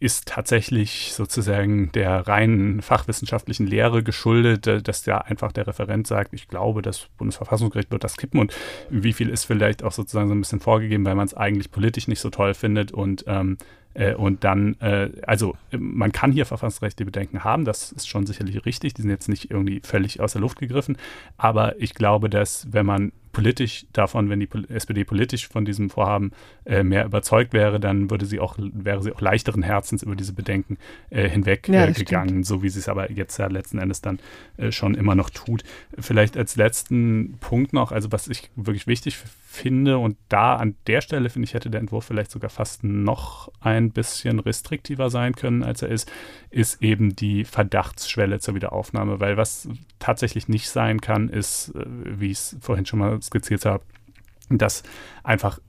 ist tatsächlich sozusagen der reinen fachwissenschaftlichen Lehre geschuldet, äh, dass ja einfach der Referent sagt, ich glaube, das Bundesverfassungsgericht wird das kippen und wie viel ist vielleicht auch sozusagen so ein bisschen vorgegeben, weil man es eigentlich politisch nicht so toll findet und ähm, äh, und dann, äh, also man kann hier verfassungsrechtliche Bedenken haben, das ist schon sicherlich richtig, die sind jetzt nicht irgendwie völlig aus der Luft gegriffen, aber ich glaube, dass wenn man politisch davon, wenn die SPD politisch von diesem Vorhaben äh, mehr überzeugt wäre, dann würde sie auch, wäre sie auch leichteren Herzens über diese Bedenken äh, hinweg ja, äh, gegangen, so wie sie es aber jetzt ja letzten Endes dann äh, schon immer noch tut. Vielleicht als letzten Punkt noch, also was ich wirklich wichtig finde und da an der Stelle finde ich, hätte der Entwurf vielleicht sogar fast noch ein bisschen restriktiver sein können, als er ist, ist eben die Verdachtsschwelle zur Wiederaufnahme, weil was tatsächlich nicht sein kann, ist, äh, wie ich es vorhin schon mal skizziert habe, dass einfach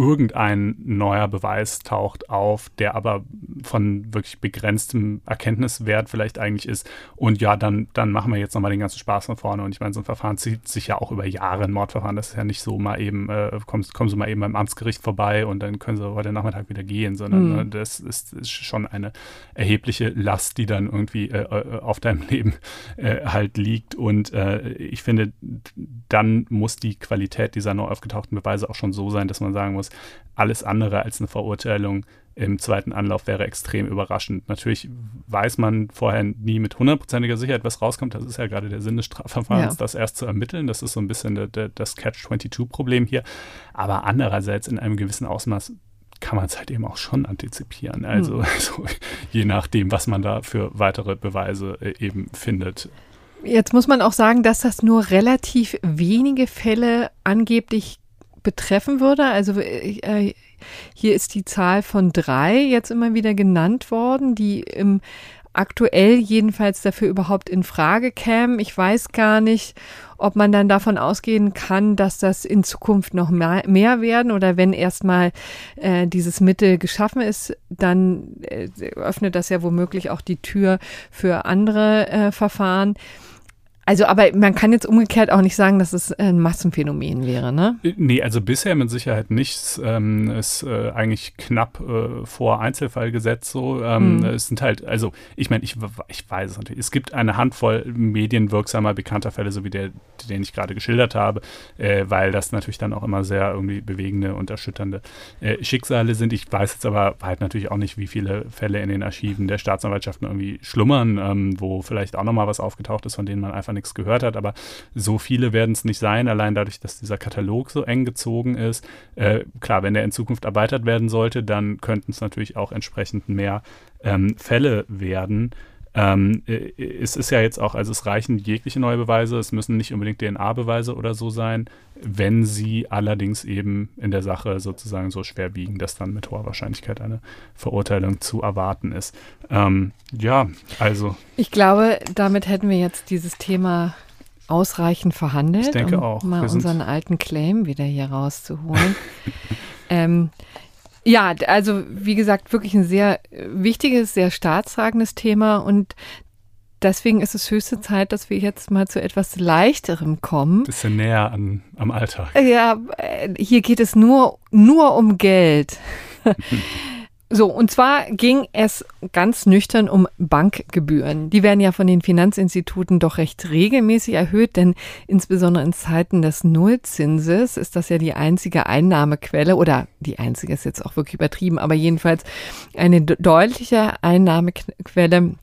irgendein neuer Beweis taucht auf, der aber von wirklich begrenztem Erkenntniswert vielleicht eigentlich ist. Und ja, dann, dann machen wir jetzt nochmal den ganzen Spaß von vorne. Und ich meine, so ein Verfahren zieht sich ja auch über Jahre, ein Mordverfahren. Das ist ja nicht so mal eben, äh, kommen, kommen Sie mal eben beim Amtsgericht vorbei und dann können Sie heute Nachmittag wieder gehen, sondern mhm. äh, das ist, ist, schon eine erhebliche Last, die dann irgendwie äh, äh auf deinem Leben äh, halt liegt. Und äh, ich finde, dann muss die Qualität dieser neu aufgetauchten Beweise auch schon so sein, dass man sagen muss, muss. Alles andere als eine Verurteilung im zweiten Anlauf wäre extrem überraschend. Natürlich weiß man vorher nie mit hundertprozentiger Sicherheit, was rauskommt. Das ist ja gerade der Sinn des Strafverfahrens, ja. das erst zu ermitteln. Das ist so ein bisschen de, de, das Catch-22-Problem hier. Aber andererseits in einem gewissen Ausmaß kann man es halt eben auch schon antizipieren. Also, hm. also, je nachdem, was man da für weitere Beweise äh, eben findet. Jetzt muss man auch sagen, dass das nur relativ wenige Fälle angeblich betreffen würde. Also äh, hier ist die Zahl von drei jetzt immer wieder genannt worden, die im aktuell jedenfalls dafür überhaupt in Frage kämen. Ich weiß gar nicht, ob man dann davon ausgehen kann, dass das in Zukunft noch mehr, mehr werden oder wenn erstmal äh, dieses Mittel geschaffen ist, dann äh, öffnet das ja womöglich auch die Tür für andere äh, Verfahren. Also, aber man kann jetzt umgekehrt auch nicht sagen, dass es ein Massenphänomen wäre, ne? Nee, also bisher mit Sicherheit nichts. Ähm, ist äh, eigentlich knapp äh, vor Einzelfallgesetz so. Ähm, mhm. Es sind halt, also ich meine, ich, ich weiß es natürlich. Es gibt eine Handvoll medienwirksamer, bekannter Fälle, so wie der, den ich gerade geschildert habe, äh, weil das natürlich dann auch immer sehr irgendwie bewegende und erschütternde äh, Schicksale sind. Ich weiß jetzt aber halt natürlich auch nicht, wie viele Fälle in den Archiven der Staatsanwaltschaften irgendwie schlummern, ähm, wo vielleicht auch nochmal was aufgetaucht ist, von denen man einfach nicht nichts gehört hat, aber so viele werden es nicht sein, allein dadurch, dass dieser Katalog so eng gezogen ist. Äh, klar, wenn der in Zukunft erweitert werden sollte, dann könnten es natürlich auch entsprechend mehr ähm, Fälle werden. Ähm, äh, es ist ja jetzt auch, also es reichen jegliche neue Beweise, es müssen nicht unbedingt DNA-Beweise oder so sein, wenn sie allerdings eben in der Sache sozusagen so schwer wiegen, dass dann mit hoher Wahrscheinlichkeit eine Verurteilung zu erwarten ist. Ähm, ja, also. Ich glaube, damit hätten wir jetzt dieses Thema ausreichend verhandelt, ich denke um auch. mal unseren alten Claim wieder hier rauszuholen. ähm, ja, also wie gesagt, wirklich ein sehr wichtiges, sehr staatstragendes Thema und deswegen ist es höchste Zeit, dass wir jetzt mal zu etwas Leichterem kommen. Bisschen näher an, am Alltag. Ja, äh, hier geht es nur, nur um Geld. So, und zwar ging es ganz nüchtern um Bankgebühren. Die werden ja von den Finanzinstituten doch recht regelmäßig erhöht, denn insbesondere in Zeiten des Nullzinses ist das ja die einzige Einnahmequelle oder die einzige ist jetzt auch wirklich übertrieben, aber jedenfalls eine deutliche Einnahmequelle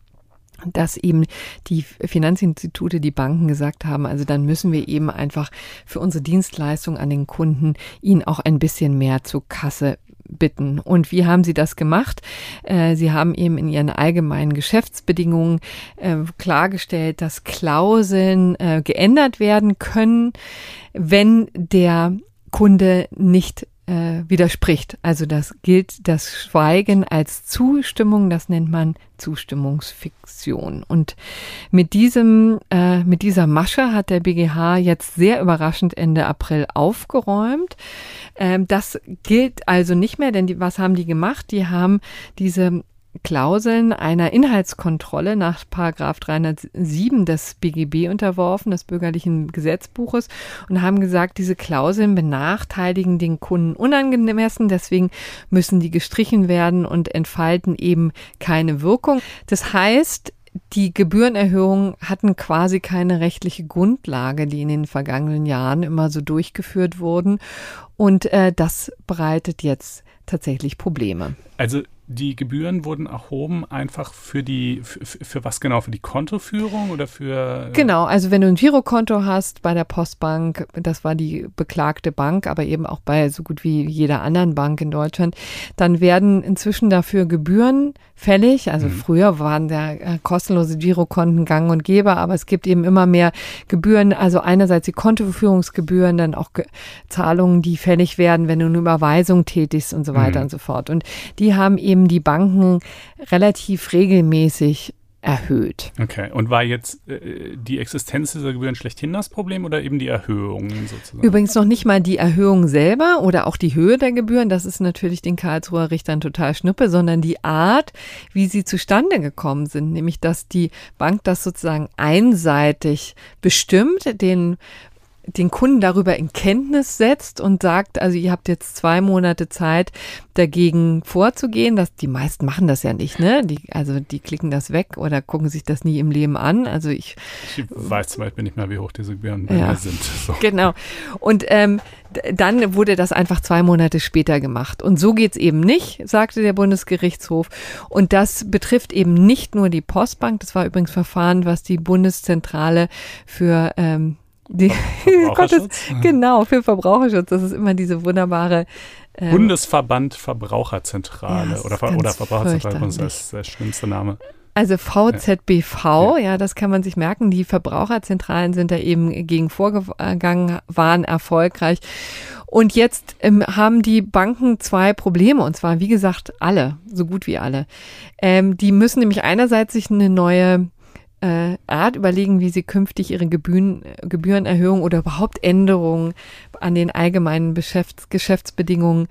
dass eben die Finanzinstitute, die Banken gesagt haben, also dann müssen wir eben einfach für unsere Dienstleistung an den Kunden ihnen auch ein bisschen mehr zur Kasse bitten. Und wie haben Sie das gemacht? Äh, Sie haben eben in Ihren allgemeinen Geschäftsbedingungen äh, klargestellt, dass Klauseln äh, geändert werden können, wenn der Kunde nicht äh, widerspricht. Also das gilt das Schweigen als Zustimmung, das nennt man Zustimmungsfiktion. Und mit diesem, äh, mit dieser Masche hat der BGH jetzt sehr überraschend Ende April aufgeräumt. Ähm, das gilt also nicht mehr, denn die, was haben die gemacht? Die haben diese Klauseln einer Inhaltskontrolle nach Paragraph 307 des BGB unterworfen, des bürgerlichen Gesetzbuches, und haben gesagt, diese Klauseln benachteiligen den Kunden unangemessen, deswegen müssen die gestrichen werden und entfalten eben keine Wirkung. Das heißt, die Gebührenerhöhungen hatten quasi keine rechtliche Grundlage, die in den vergangenen Jahren immer so durchgeführt wurden. Und äh, das bereitet jetzt tatsächlich Probleme. Also die Gebühren wurden erhoben einfach für die, für, für, was genau? Für die Kontoführung oder für. Äh genau, also wenn du ein Girokonto hast bei der Postbank, das war die beklagte Bank, aber eben auch bei so gut wie jeder anderen Bank in Deutschland, dann werden inzwischen dafür Gebühren fällig. Also mhm. früher waren ja äh, kostenlose Girokonten gang und gäbe, aber es gibt eben immer mehr Gebühren. Also einerseits die Kontoführungsgebühren, dann auch Ge Zahlungen, die fällig werden, wenn du eine Überweisung tätigst und so weiter mhm. und so fort. Und die haben eben die Banken relativ regelmäßig erhöht. Okay, und war jetzt äh, die Existenz dieser Gebühren schlechthin das Problem oder eben die Erhöhung sozusagen? Übrigens noch nicht mal die Erhöhung selber oder auch die Höhe der Gebühren, das ist natürlich den Karlsruher Richtern total schnuppe, sondern die Art, wie sie zustande gekommen sind, nämlich dass die Bank das sozusagen einseitig bestimmt, den den Kunden darüber in Kenntnis setzt und sagt, also ihr habt jetzt zwei Monate Zeit, dagegen vorzugehen. Das, die meisten machen das ja nicht, ne? Die, also die klicken das weg oder gucken sich das nie im Leben an. Also ich, ich weiß zum Beispiel nicht mehr, wie hoch diese Gebühren ja, sind. So. Genau. Und ähm, dann wurde das einfach zwei Monate später gemacht. Und so geht's eben nicht, sagte der Bundesgerichtshof. Und das betrifft eben nicht nur die Postbank. Das war übrigens Verfahren, was die Bundeszentrale für ähm, die, Gottes, genau, für Verbraucherschutz. Das ist immer diese wunderbare ähm, Bundesverband Verbraucherzentrale ja, oder, oder Verbraucherzentrale, das ist der schlimmste Name. Also VZBV, ja. ja. das kann man sich merken. Die Verbraucherzentralen sind da eben gegen vorgegangen, waren erfolgreich. Und jetzt ähm, haben die Banken zwei Probleme, und zwar, wie gesagt, alle, so gut wie alle. Ähm, die müssen nämlich einerseits sich eine neue äh, Art überlegen, wie sie künftig ihre Gebühren, Gebührenerhöhung oder überhaupt Änderungen an den allgemeinen Geschäfts Geschäftsbedingungen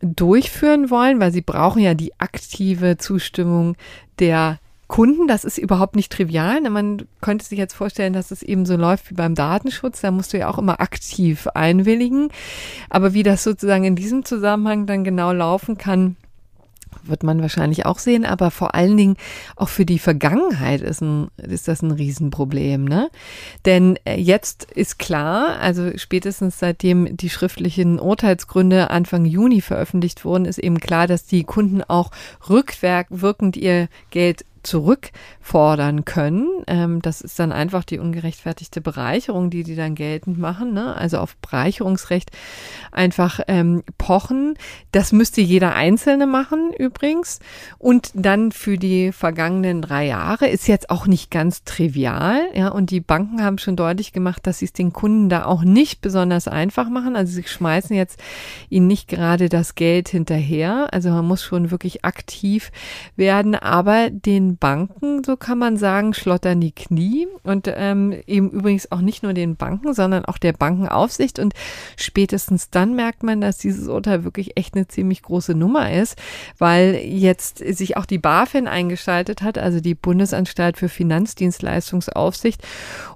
durchführen wollen, weil sie brauchen ja die aktive Zustimmung der Kunden. Das ist überhaupt nicht trivial. Man könnte sich jetzt vorstellen, dass es eben so läuft wie beim Datenschutz. Da musst du ja auch immer aktiv einwilligen. Aber wie das sozusagen in diesem Zusammenhang dann genau laufen kann, wird man wahrscheinlich auch sehen, aber vor allen Dingen auch für die Vergangenheit ist, ein, ist das ein Riesenproblem. Ne? Denn äh, jetzt ist klar, also spätestens seitdem die schriftlichen Urteilsgründe Anfang Juni veröffentlicht wurden, ist eben klar, dass die Kunden auch rückwirkend ihr Geld zurückfordern können. Ähm, das ist dann einfach die ungerechtfertigte Bereicherung, die die dann geltend machen. Ne? Also auf Bereicherungsrecht einfach ähm, pochen. Das müsste jeder Einzelne machen übrigens. Und dann für die vergangenen drei Jahre ist jetzt auch nicht ganz trivial. Ja, und die Banken haben schon deutlich gemacht, dass sie es den Kunden da auch nicht besonders einfach machen. Also sie schmeißen jetzt ihnen nicht gerade das Geld hinterher. Also man muss schon wirklich aktiv werden, aber den Banken, so kann man sagen, schlottern die Knie und ähm, eben übrigens auch nicht nur den Banken, sondern auch der Bankenaufsicht. Und spätestens dann merkt man, dass dieses Urteil wirklich echt eine ziemlich große Nummer ist, weil jetzt sich auch die BaFin eingeschaltet hat, also die Bundesanstalt für Finanzdienstleistungsaufsicht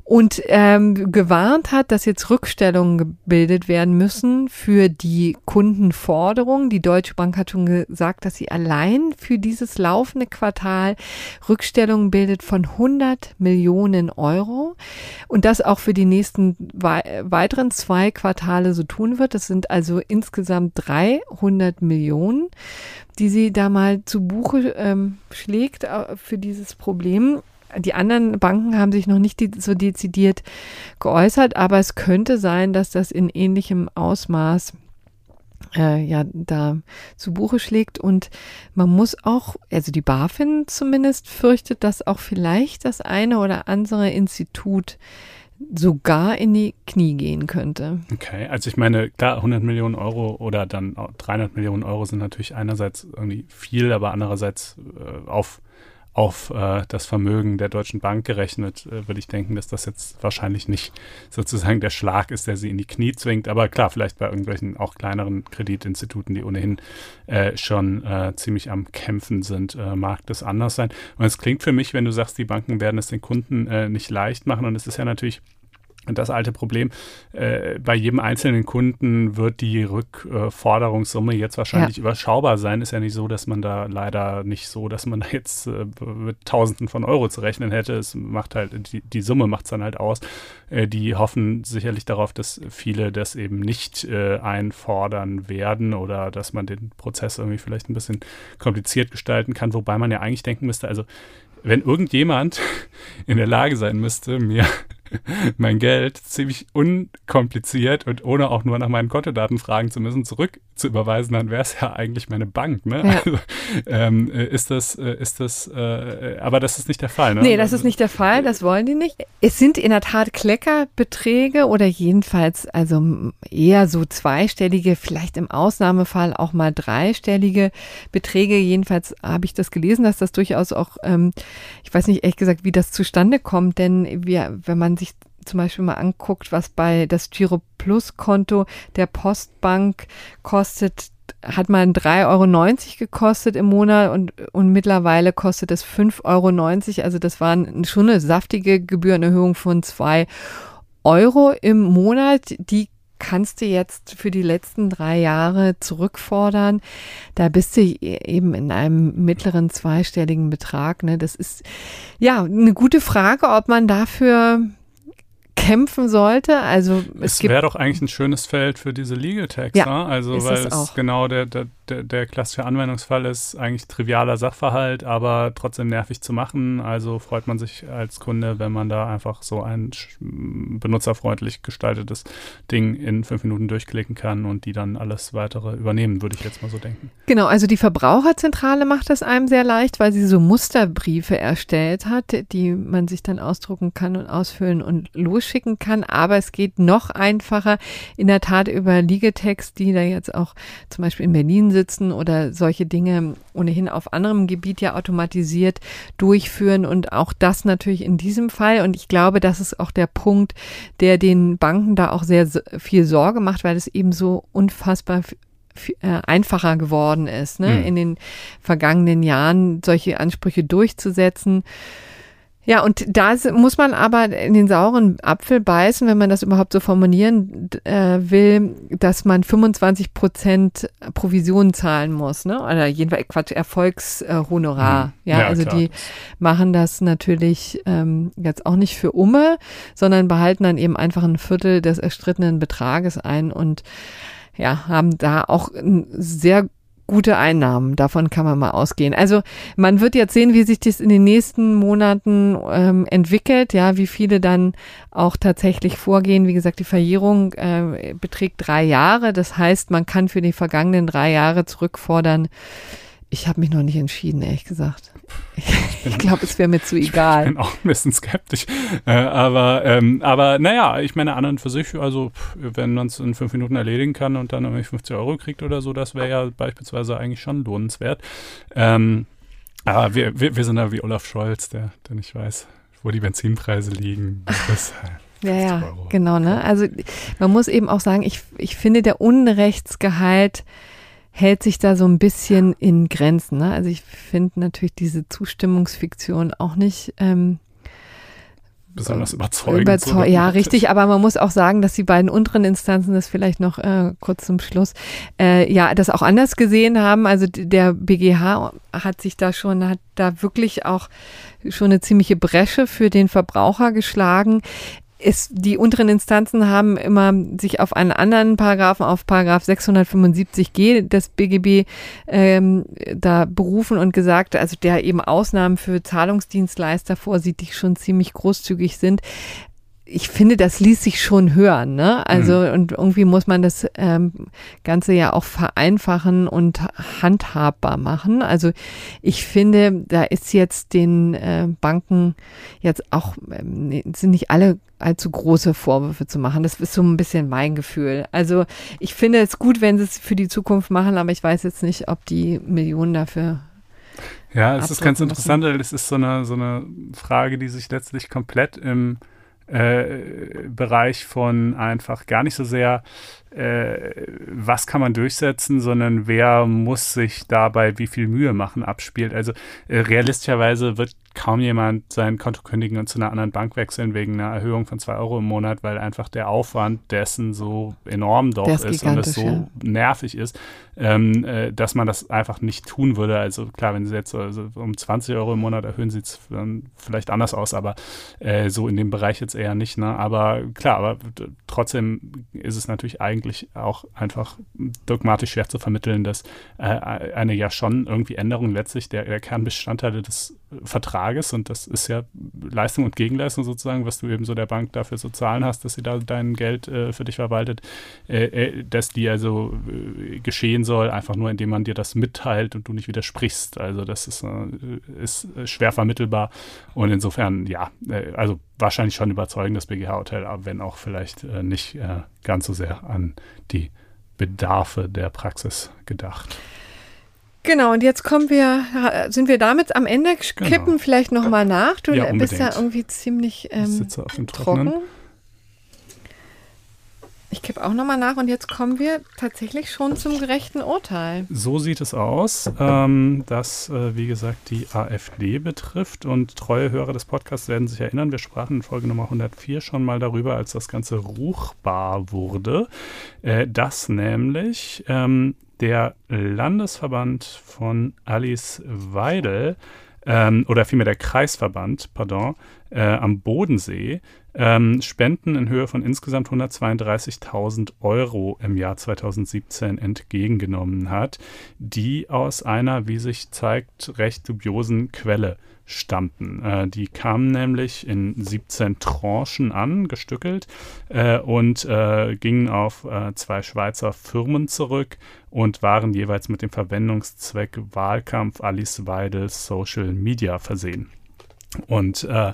und ähm, gewarnt hat, dass jetzt Rückstellungen gebildet werden müssen für die Kundenforderungen. Die Deutsche Bank hat schon gesagt, dass sie allein für dieses laufende Quartal Rückstellungen bildet von 100 Millionen Euro und das auch für die nächsten weiteren zwei Quartale so tun wird. Das sind also insgesamt 300 Millionen, die sie da mal zu Buche ähm, schlägt äh, für dieses Problem. Die anderen Banken haben sich noch nicht so dezidiert geäußert, aber es könnte sein, dass das in ähnlichem Ausmaß äh, ja da zu Buche schlägt und man muss auch, also die BaFin zumindest fürchtet, dass auch vielleicht das eine oder andere Institut sogar in die Knie gehen könnte. Okay, also ich meine, klar, 100 Millionen Euro oder dann 300 Millionen Euro sind natürlich einerseits irgendwie viel, aber andererseits äh, auf auf äh, das Vermögen der Deutschen Bank gerechnet, äh, würde ich denken, dass das jetzt wahrscheinlich nicht sozusagen der Schlag ist, der sie in die Knie zwingt. Aber klar, vielleicht bei irgendwelchen auch kleineren Kreditinstituten, die ohnehin äh, schon äh, ziemlich am Kämpfen sind, äh, mag das anders sein. Und es klingt für mich, wenn du sagst, die Banken werden es den Kunden äh, nicht leicht machen. Und es ist ja natürlich das alte Problem, äh, bei jedem einzelnen Kunden wird die Rückforderungssumme jetzt wahrscheinlich ja. überschaubar sein. Ist ja nicht so, dass man da leider nicht so, dass man da jetzt äh, mit Tausenden von Euro zu rechnen hätte. Es macht halt, die, die Summe macht es dann halt aus. Äh, die hoffen sicherlich darauf, dass viele das eben nicht äh, einfordern werden oder dass man den Prozess irgendwie vielleicht ein bisschen kompliziert gestalten kann. Wobei man ja eigentlich denken müsste, also wenn irgendjemand in der Lage sein müsste, mir mein Geld ziemlich unkompliziert und ohne auch nur nach meinen Kontodaten fragen zu müssen, zurück zu überweisen, dann wäre es ja eigentlich meine Bank. Ne? Ja. Also, ähm, äh, ist das, äh, ist das, äh, aber das ist nicht der Fall. Ne? Nee, das ist nicht der Fall, das wollen die nicht. Es sind in der Tat Kleckerbeträge oder jedenfalls also eher so zweistellige, vielleicht im Ausnahmefall auch mal dreistellige Beträge. Jedenfalls habe ich das gelesen, dass das durchaus auch, ähm, ich weiß nicht ehrlich gesagt, wie das zustande kommt, denn wir, wenn man sich zum Beispiel mal anguckt, was bei das Giro Plus Konto der Postbank kostet, hat mal 3,90 Euro gekostet im Monat und, und mittlerweile kostet es 5,90 Euro. Also das war schon eine saftige Gebührenerhöhung von 2 Euro im Monat. Die kannst du jetzt für die letzten drei Jahre zurückfordern. Da bist du eben in einem mittleren zweistelligen Betrag. Ne? Das ist ja eine gute Frage, ob man dafür kämpfen sollte. Also es, es wäre doch eigentlich ein schönes Feld für diese Legal Tax, ja, ne? also weil es, es genau der, der, der, der, klassische Anwendungsfall ist eigentlich trivialer Sachverhalt, aber trotzdem nervig zu machen. Also freut man sich als Kunde, wenn man da einfach so ein benutzerfreundlich gestaltetes Ding in fünf Minuten durchklicken kann und die dann alles weitere übernehmen, würde ich jetzt mal so denken. Genau, also die Verbraucherzentrale macht das einem sehr leicht, weil sie so Musterbriefe erstellt hat, die man sich dann ausdrucken kann und ausfüllen und losschicken schicken kann. Aber es geht noch einfacher in der Tat über Ligetext, die da jetzt auch zum Beispiel in Berlin sitzen oder solche Dinge ohnehin auf anderem Gebiet ja automatisiert durchführen und auch das natürlich in diesem Fall. Und ich glaube, das ist auch der Punkt, der den Banken da auch sehr viel Sorge macht, weil es eben so unfassbar äh, einfacher geworden ist, ne, mhm. in den vergangenen Jahren solche Ansprüche durchzusetzen. Ja, und da muss man aber in den sauren Apfel beißen, wenn man das überhaupt so formulieren äh, will, dass man 25 Prozent Provision zahlen muss, ne? Oder jedenfalls Quatsch, Erfolgshonorar. Mhm. Ja, ja, also klar. die machen das natürlich ähm, jetzt auch nicht für Umme, sondern behalten dann eben einfach ein Viertel des erstrittenen Betrages ein und ja, haben da auch ein sehr gute Einnahmen. Davon kann man mal ausgehen. Also man wird jetzt sehen, wie sich das in den nächsten Monaten ähm, entwickelt, ja, wie viele dann auch tatsächlich vorgehen. Wie gesagt, die Verjährung äh, beträgt drei Jahre. Das heißt, man kann für die vergangenen drei Jahre zurückfordern. Ich habe mich noch nicht entschieden, ehrlich gesagt. Ich glaube, es wäre mir zu egal. Ich bin auch ein bisschen skeptisch. Äh, aber, ähm, aber naja, ich meine, an und für sich, also wenn man es in fünf Minuten erledigen kann und dann irgendwie 50 Euro kriegt oder so, das wäre ja beispielsweise eigentlich schon lohnenswert. Ähm, aber wir, wir, wir sind da wie Olaf Scholz, der, der nicht weiß, wo die Benzinpreise liegen. Das, ja, ja, genau, ne? Also man muss eben auch sagen, ich, ich finde, der Unrechtsgehalt hält sich da so ein bisschen in Grenzen. Ne? Also ich finde natürlich diese Zustimmungsfiktion auch nicht ähm, besonders überzeugend. Überzeug ja, richtig, aber man muss auch sagen, dass die beiden unteren Instanzen das vielleicht noch äh, kurz zum Schluss, äh, ja, das auch anders gesehen haben. Also der BGH hat sich da schon, hat da wirklich auch schon eine ziemliche Bresche für den Verbraucher geschlagen ist, die unteren Instanzen haben immer sich auf einen anderen Paragraphen, auf Paragraph 675g des BGB ähm, da berufen und gesagt, also der eben Ausnahmen für Zahlungsdienstleister vorsieht, die schon ziemlich großzügig sind ich finde, das ließ sich schon hören, ne? Also mhm. und irgendwie muss man das ähm, Ganze ja auch vereinfachen und handhabbar machen. Also ich finde, da ist jetzt den äh, Banken jetzt auch ähm, sind nicht alle allzu große Vorwürfe zu machen. Das ist so ein bisschen mein Gefühl. Also ich finde es gut, wenn sie es für die Zukunft machen, aber ich weiß jetzt nicht, ob die Millionen dafür ja, es ist ganz interessant, es ist so eine, so eine Frage, die sich letztlich komplett im äh, Bereich von einfach gar nicht so sehr, äh, was kann man durchsetzen, sondern wer muss sich dabei wie viel Mühe machen abspielt. Also äh, realistischerweise wird kaum jemand sein Konto kündigen und zu einer anderen Bank wechseln wegen einer Erhöhung von zwei Euro im Monat, weil einfach der Aufwand dessen so enorm doch ist, ist und es so ja. nervig ist, ähm, äh, dass man das einfach nicht tun würde. Also klar, wenn sie jetzt also um 20 Euro im Monat erhöhen, sieht es vielleicht anders aus, aber äh, so in dem Bereich jetzt eher nicht. Ne? Aber klar, aber trotzdem ist es natürlich eigentlich auch einfach dogmatisch schwer zu vermitteln, dass äh, eine ja schon irgendwie Änderung letztlich der, der Kernbestandteile des Vertrages und das ist ja Leistung und Gegenleistung sozusagen, was du eben so der Bank dafür so zahlen hast, dass sie da dein Geld äh, für dich verwaltet, äh, äh, dass die also äh, geschehen soll, einfach nur indem man dir das mitteilt und du nicht widersprichst. Also das ist, äh, ist schwer vermittelbar und insofern, ja, äh, also wahrscheinlich schon überzeugend das BGH Hotel, aber wenn auch vielleicht nicht ganz so sehr an die Bedarfe der Praxis gedacht. Genau, und jetzt kommen wir, sind wir damit am Ende, genau. kippen genau. vielleicht nochmal nach. Du ja, bist ja irgendwie ziemlich ähm, trocken. Ich kippe auch nochmal nach und jetzt kommen wir tatsächlich schon zum gerechten Urteil. So sieht es aus, ähm, das, äh, wie gesagt, die AfD betrifft. Und treue Hörer des Podcasts werden sich erinnern, wir sprachen in Folge Nummer 104 schon mal darüber, als das Ganze ruchbar wurde. Äh, dass nämlich ähm, der Landesverband von Alice Weidel ähm, oder vielmehr der Kreisverband, pardon, äh, am Bodensee ähm, Spenden in Höhe von insgesamt 132.000 Euro im Jahr 2017 entgegengenommen hat, die aus einer, wie sich zeigt, recht dubiosen Quelle stammten. Äh, die kamen nämlich in 17 Tranchen an, gestückelt, äh, und äh, gingen auf äh, zwei Schweizer Firmen zurück und waren jeweils mit dem Verwendungszweck Wahlkampf Alice Weidel Social Media versehen. Und äh,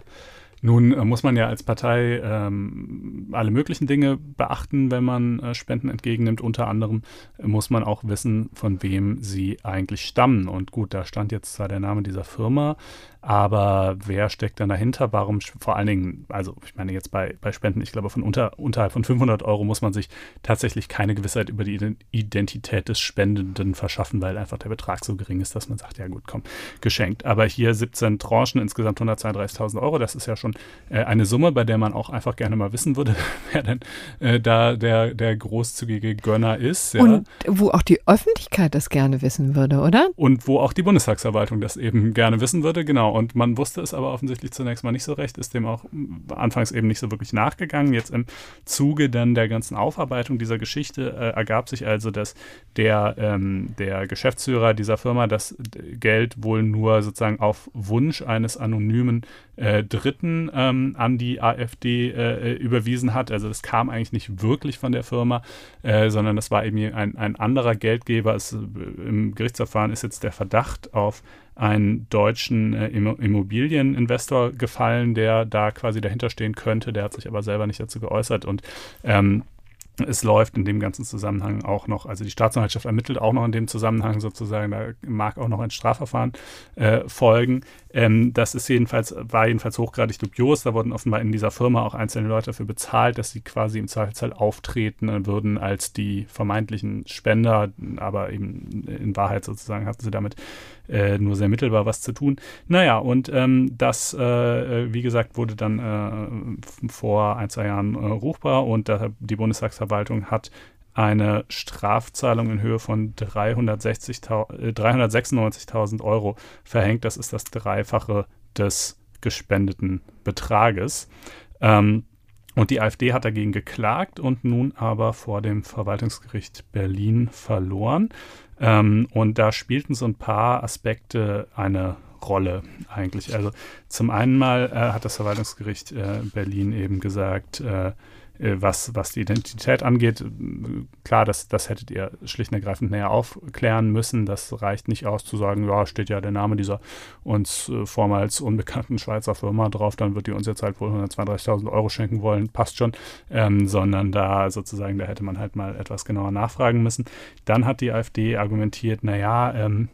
nun äh, muss man ja als Partei ähm, alle möglichen Dinge beachten, wenn man äh, Spenden entgegennimmt. Unter anderem äh, muss man auch wissen, von wem sie eigentlich stammen. Und gut, da stand jetzt zwar der Name dieser Firma, aber wer steckt dann dahinter? Warum vor allen Dingen, also ich meine jetzt bei, bei Spenden, ich glaube von unter, unterhalb von 500 Euro muss man sich tatsächlich keine Gewissheit über die Identität des Spendenden verschaffen, weil einfach der Betrag so gering ist, dass man sagt, ja gut, komm, geschenkt. Aber hier 17 Tranchen, insgesamt 132.000 Euro, das ist ja schon äh, eine Summe, bei der man auch einfach gerne mal wissen würde, wer denn äh, da der, der großzügige Gönner ist. Ja. Und wo auch die Öffentlichkeit das gerne wissen würde, oder? Und wo auch die Bundestagsverwaltung das eben gerne wissen würde, genau und man wusste es aber offensichtlich zunächst mal nicht so recht, ist dem auch anfangs eben nicht so wirklich nachgegangen. Jetzt im Zuge dann der ganzen Aufarbeitung dieser Geschichte äh, ergab sich also, dass der, ähm, der Geschäftsführer dieser Firma das Geld wohl nur sozusagen auf Wunsch eines anonymen äh, Dritten ähm, an die AfD äh, überwiesen hat. Also das kam eigentlich nicht wirklich von der Firma, äh, sondern das war eben ein, ein anderer Geldgeber. Es, äh, Im Gerichtsverfahren ist jetzt der Verdacht auf einen deutschen äh, Immobilieninvestor gefallen, der da quasi dahinter stehen könnte. Der hat sich aber selber nicht dazu geäußert und ähm, es läuft in dem ganzen Zusammenhang auch noch, also die Staatsanwaltschaft ermittelt auch noch in dem Zusammenhang sozusagen, da mag auch noch ein Strafverfahren äh, folgen. Ähm, das ist jedenfalls, war jedenfalls hochgradig dubios. Da wurden offenbar in dieser Firma auch einzelne Leute dafür bezahlt, dass sie quasi im Zweifelsfall auftreten würden als die vermeintlichen Spender, aber eben in Wahrheit sozusagen hatten sie damit äh, nur sehr mittelbar was zu tun. Naja, und ähm, das, äh, wie gesagt, wurde dann äh, vor ein, zwei Jahren äh, ruchbar und die Bundestagsverwaltung hat eine Strafzahlung in Höhe von 396.000 äh, Euro verhängt. Das ist das Dreifache des gespendeten Betrages. Ähm, und die AfD hat dagegen geklagt und nun aber vor dem Verwaltungsgericht Berlin verloren. Ähm, und da spielten so ein paar Aspekte eine Rolle eigentlich. Also zum einen mal äh, hat das Verwaltungsgericht äh, Berlin eben gesagt, äh, was, was die Identität angeht. Klar, das, das hättet ihr schlicht und ergreifend näher aufklären müssen. Das reicht nicht aus zu sagen, ja, steht ja der Name dieser uns äh, vormals unbekannten Schweizer Firma drauf, dann wird die uns jetzt halt wohl 132.000 Euro schenken wollen, passt schon. Ähm, sondern da sozusagen, da hätte man halt mal etwas genauer nachfragen müssen. Dann hat die AfD argumentiert, naja, ähm,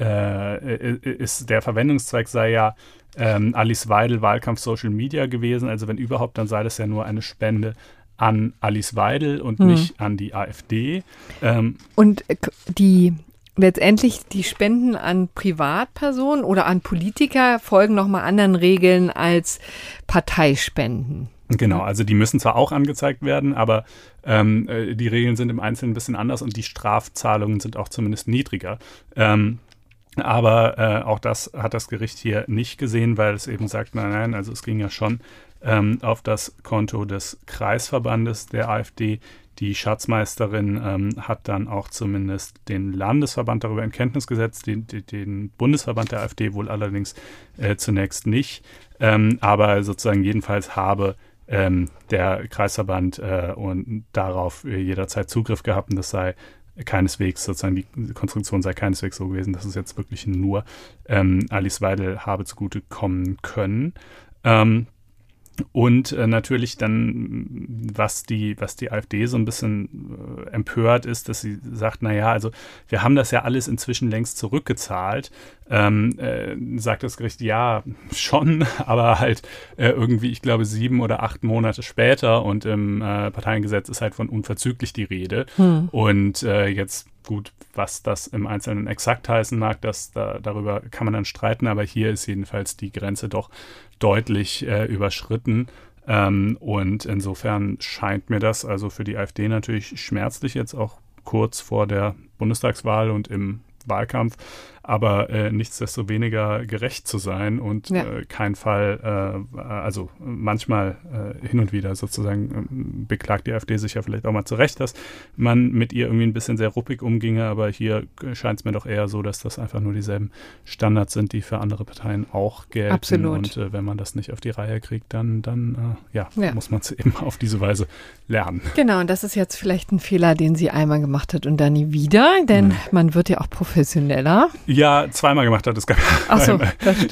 äh, ist der Verwendungszweck sei ja ähm, Alice Weidel Wahlkampf Social Media gewesen. Also wenn überhaupt, dann sei das ja nur eine Spende an Alice Weidel und mhm. nicht an die AfD. Ähm, und die letztendlich die Spenden an Privatpersonen oder an Politiker folgen nochmal anderen Regeln als Parteispenden. Genau, also die müssen zwar auch angezeigt werden, aber ähm, äh, die Regeln sind im Einzelnen ein bisschen anders und die Strafzahlungen sind auch zumindest niedriger. Ähm, aber äh, auch das hat das Gericht hier nicht gesehen, weil es eben sagt, nein, nein, also es ging ja schon ähm, auf das Konto des Kreisverbandes der AfD. Die Schatzmeisterin ähm, hat dann auch zumindest den Landesverband darüber in Kenntnis gesetzt, den, den Bundesverband der AfD wohl allerdings äh, zunächst nicht. Ähm, aber sozusagen jedenfalls habe ähm, der Kreisverband äh, und darauf jederzeit Zugriff gehabt und das sei keineswegs sozusagen die Konstruktion sei keineswegs so gewesen, dass es jetzt wirklich nur ähm, Alice Weidel habe zugute kommen können. Ähm, und äh, natürlich dann, was die, was die AfD so ein bisschen äh, empört ist, dass sie sagt, naja, also wir haben das ja alles inzwischen längst zurückgezahlt. Ähm, äh, sagt das Gericht, ja, schon, aber halt äh, irgendwie, ich glaube, sieben oder acht Monate später und im äh, Parteiengesetz ist halt von unverzüglich die Rede. Hm. Und äh, jetzt gut, was das im Einzelnen exakt heißen mag, das, da, darüber kann man dann streiten, aber hier ist jedenfalls die Grenze doch deutlich äh, überschritten. Ähm, und insofern scheint mir das also für die AfD natürlich schmerzlich jetzt auch kurz vor der Bundestagswahl und im Wahlkampf, aber äh, nichtsdestoweniger gerecht zu sein und ja. äh, kein Fall, äh, also manchmal äh, hin und wieder sozusagen ähm, beklagt die AfD sich ja vielleicht auch mal zurecht, dass man mit ihr irgendwie ein bisschen sehr ruppig umginge, aber hier scheint es mir doch eher so, dass das einfach nur dieselben Standards sind, die für andere Parteien auch gelten. Absolut. Und äh, wenn man das nicht auf die Reihe kriegt, dann, dann äh, ja, ja, muss man es eben auf diese Weise lernen. Genau, und das ist jetzt vielleicht ein Fehler, den sie einmal gemacht hat und dann nie wieder, denn mhm. man wird ja auch professioneller. Ja, zweimal gemacht hat. Es gab so,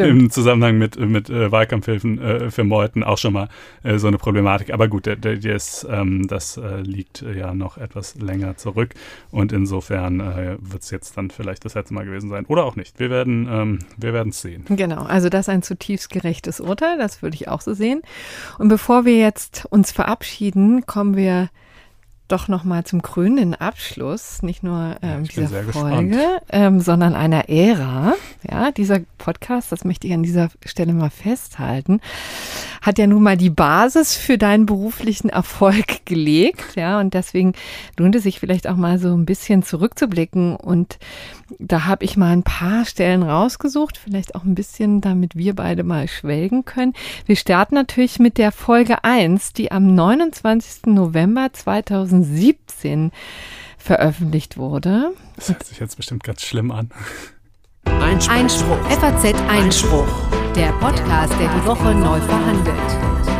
im Zusammenhang mit, mit äh, Wahlkampfhilfen äh, für Meuten auch schon mal äh, so eine Problematik. Aber gut, der, der, der ist, ähm, das äh, liegt ja noch etwas länger zurück und insofern äh, wird es jetzt dann vielleicht das letzte Mal gewesen sein oder auch nicht. Wir werden ähm, es sehen. Genau, also das ist ein zutiefst gerechtes Urteil, das würde ich auch so sehen. Und bevor wir jetzt uns verabschieden, kommen wir doch noch mal zum krönenden Abschluss, nicht nur ähm, ja, dieser Folge, ähm, sondern einer Ära. Ja, dieser Podcast, das möchte ich an dieser Stelle mal festhalten, hat ja nun mal die Basis für deinen beruflichen Erfolg gelegt. Ja, und deswegen lohnt es sich vielleicht auch mal so ein bisschen zurückzublicken. Und da habe ich mal ein paar Stellen rausgesucht, vielleicht auch ein bisschen, damit wir beide mal schwelgen können. Wir starten natürlich mit der Folge 1, die am 29. November 2000 2017 veröffentlicht wurde. Das hört sich jetzt bestimmt ganz schlimm an. Einspruch. Einspruch. FAZ Einspruch. Der Podcast, der die Woche neu verhandelt.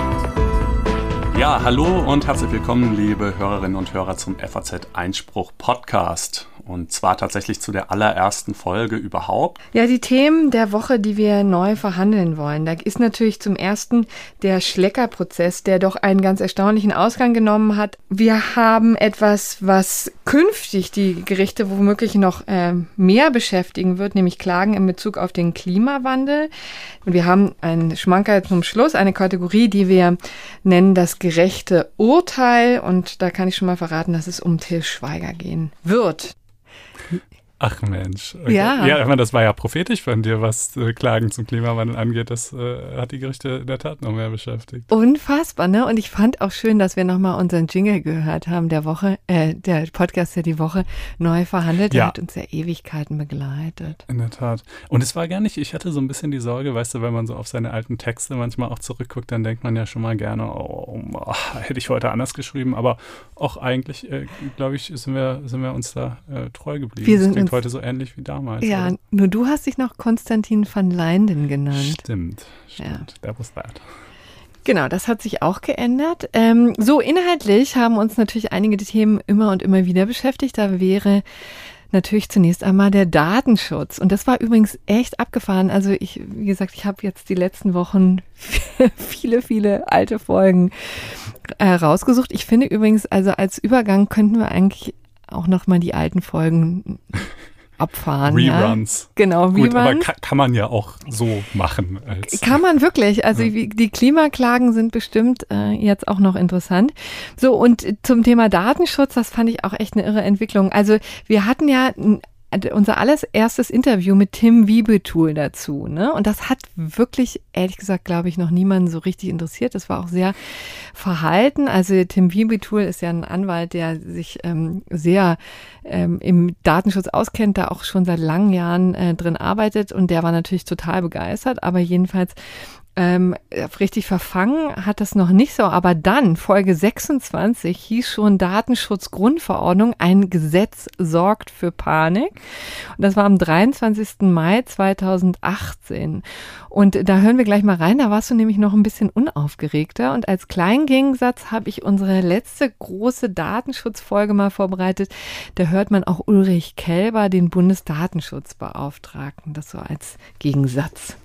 Ja, hallo und herzlich willkommen, liebe Hörerinnen und Hörer zum FAZ Einspruch Podcast. Und zwar tatsächlich zu der allerersten Folge überhaupt. Ja, die Themen der Woche, die wir neu verhandeln wollen. Da ist natürlich zum ersten der Schleckerprozess, der doch einen ganz erstaunlichen Ausgang genommen hat. Wir haben etwas, was künftig die Gerichte womöglich noch äh, mehr beschäftigen wird, nämlich Klagen in Bezug auf den Klimawandel. Und wir haben einen Schmankerl zum Schluss, eine Kategorie, die wir nennen das gerechte Urteil. Und da kann ich schon mal verraten, dass es um Till Schweiger gehen wird. Ach Mensch. Okay. Ja. Ja, ich meine, das war ja prophetisch von dir, was äh, Klagen zum Klimawandel angeht. Das äh, hat die Gerichte in der Tat noch mehr beschäftigt. Unfassbar, ne? Und ich fand auch schön, dass wir nochmal unseren Jingle gehört haben, der Woche, äh, der Podcast, der die Woche neu verhandelt ja. hat uns ja Ewigkeiten begleitet. In der Tat. Und es war gar nicht, ich hatte so ein bisschen die Sorge, weißt du, wenn man so auf seine alten Texte manchmal auch zurückguckt, dann denkt man ja schon mal gerne, oh, oh hätte ich heute anders geschrieben. Aber auch eigentlich, äh, glaube ich, sind wir, sind wir uns da äh, treu geblieben. Wir sind klingt heute so ähnlich wie damals. Ja, oder? nur du hast dich noch Konstantin van Leinden genannt. Stimmt, stimmt. Ja. That was that. Genau, das hat sich auch geändert. Ähm, so, inhaltlich haben uns natürlich einige Themen immer und immer wieder beschäftigt. Da wäre natürlich zunächst einmal der Datenschutz. Und das war übrigens echt abgefahren. Also ich, wie gesagt, ich habe jetzt die letzten Wochen viele, viele alte Folgen äh, rausgesucht. Ich finde übrigens, also als Übergang könnten wir eigentlich auch nochmal die alten Folgen abfahren. Reruns. Ja? Genau, Gut, Reruns. aber kann, kann, man ja auch so machen. kann man wirklich. Also ja. die Klimaklagen sind bestimmt äh, jetzt auch noch interessant. So, und zum Thema Datenschutz, das fand ich auch echt eine irre Entwicklung. Also wir hatten ja unser allererstes Interview mit Tim Wiebetool dazu. Ne? Und das hat wirklich, ehrlich gesagt, glaube ich, noch niemanden so richtig interessiert. Das war auch sehr verhalten. Also Tim Wiebetool ist ja ein Anwalt, der sich ähm, sehr ähm, im Datenschutz auskennt, da auch schon seit langen Jahren äh, drin arbeitet und der war natürlich total begeistert. Aber jedenfalls ähm, richtig verfangen hat das noch nicht so, aber dann, Folge 26, hieß schon Datenschutzgrundverordnung, ein Gesetz sorgt für Panik. Und das war am 23. Mai 2018. Und da hören wir gleich mal rein, da warst du nämlich noch ein bisschen unaufgeregter. Und als Kleingegensatz habe ich unsere letzte große Datenschutzfolge mal vorbereitet. Da hört man auch Ulrich Kelber, den Bundesdatenschutzbeauftragten, das so als Gegensatz.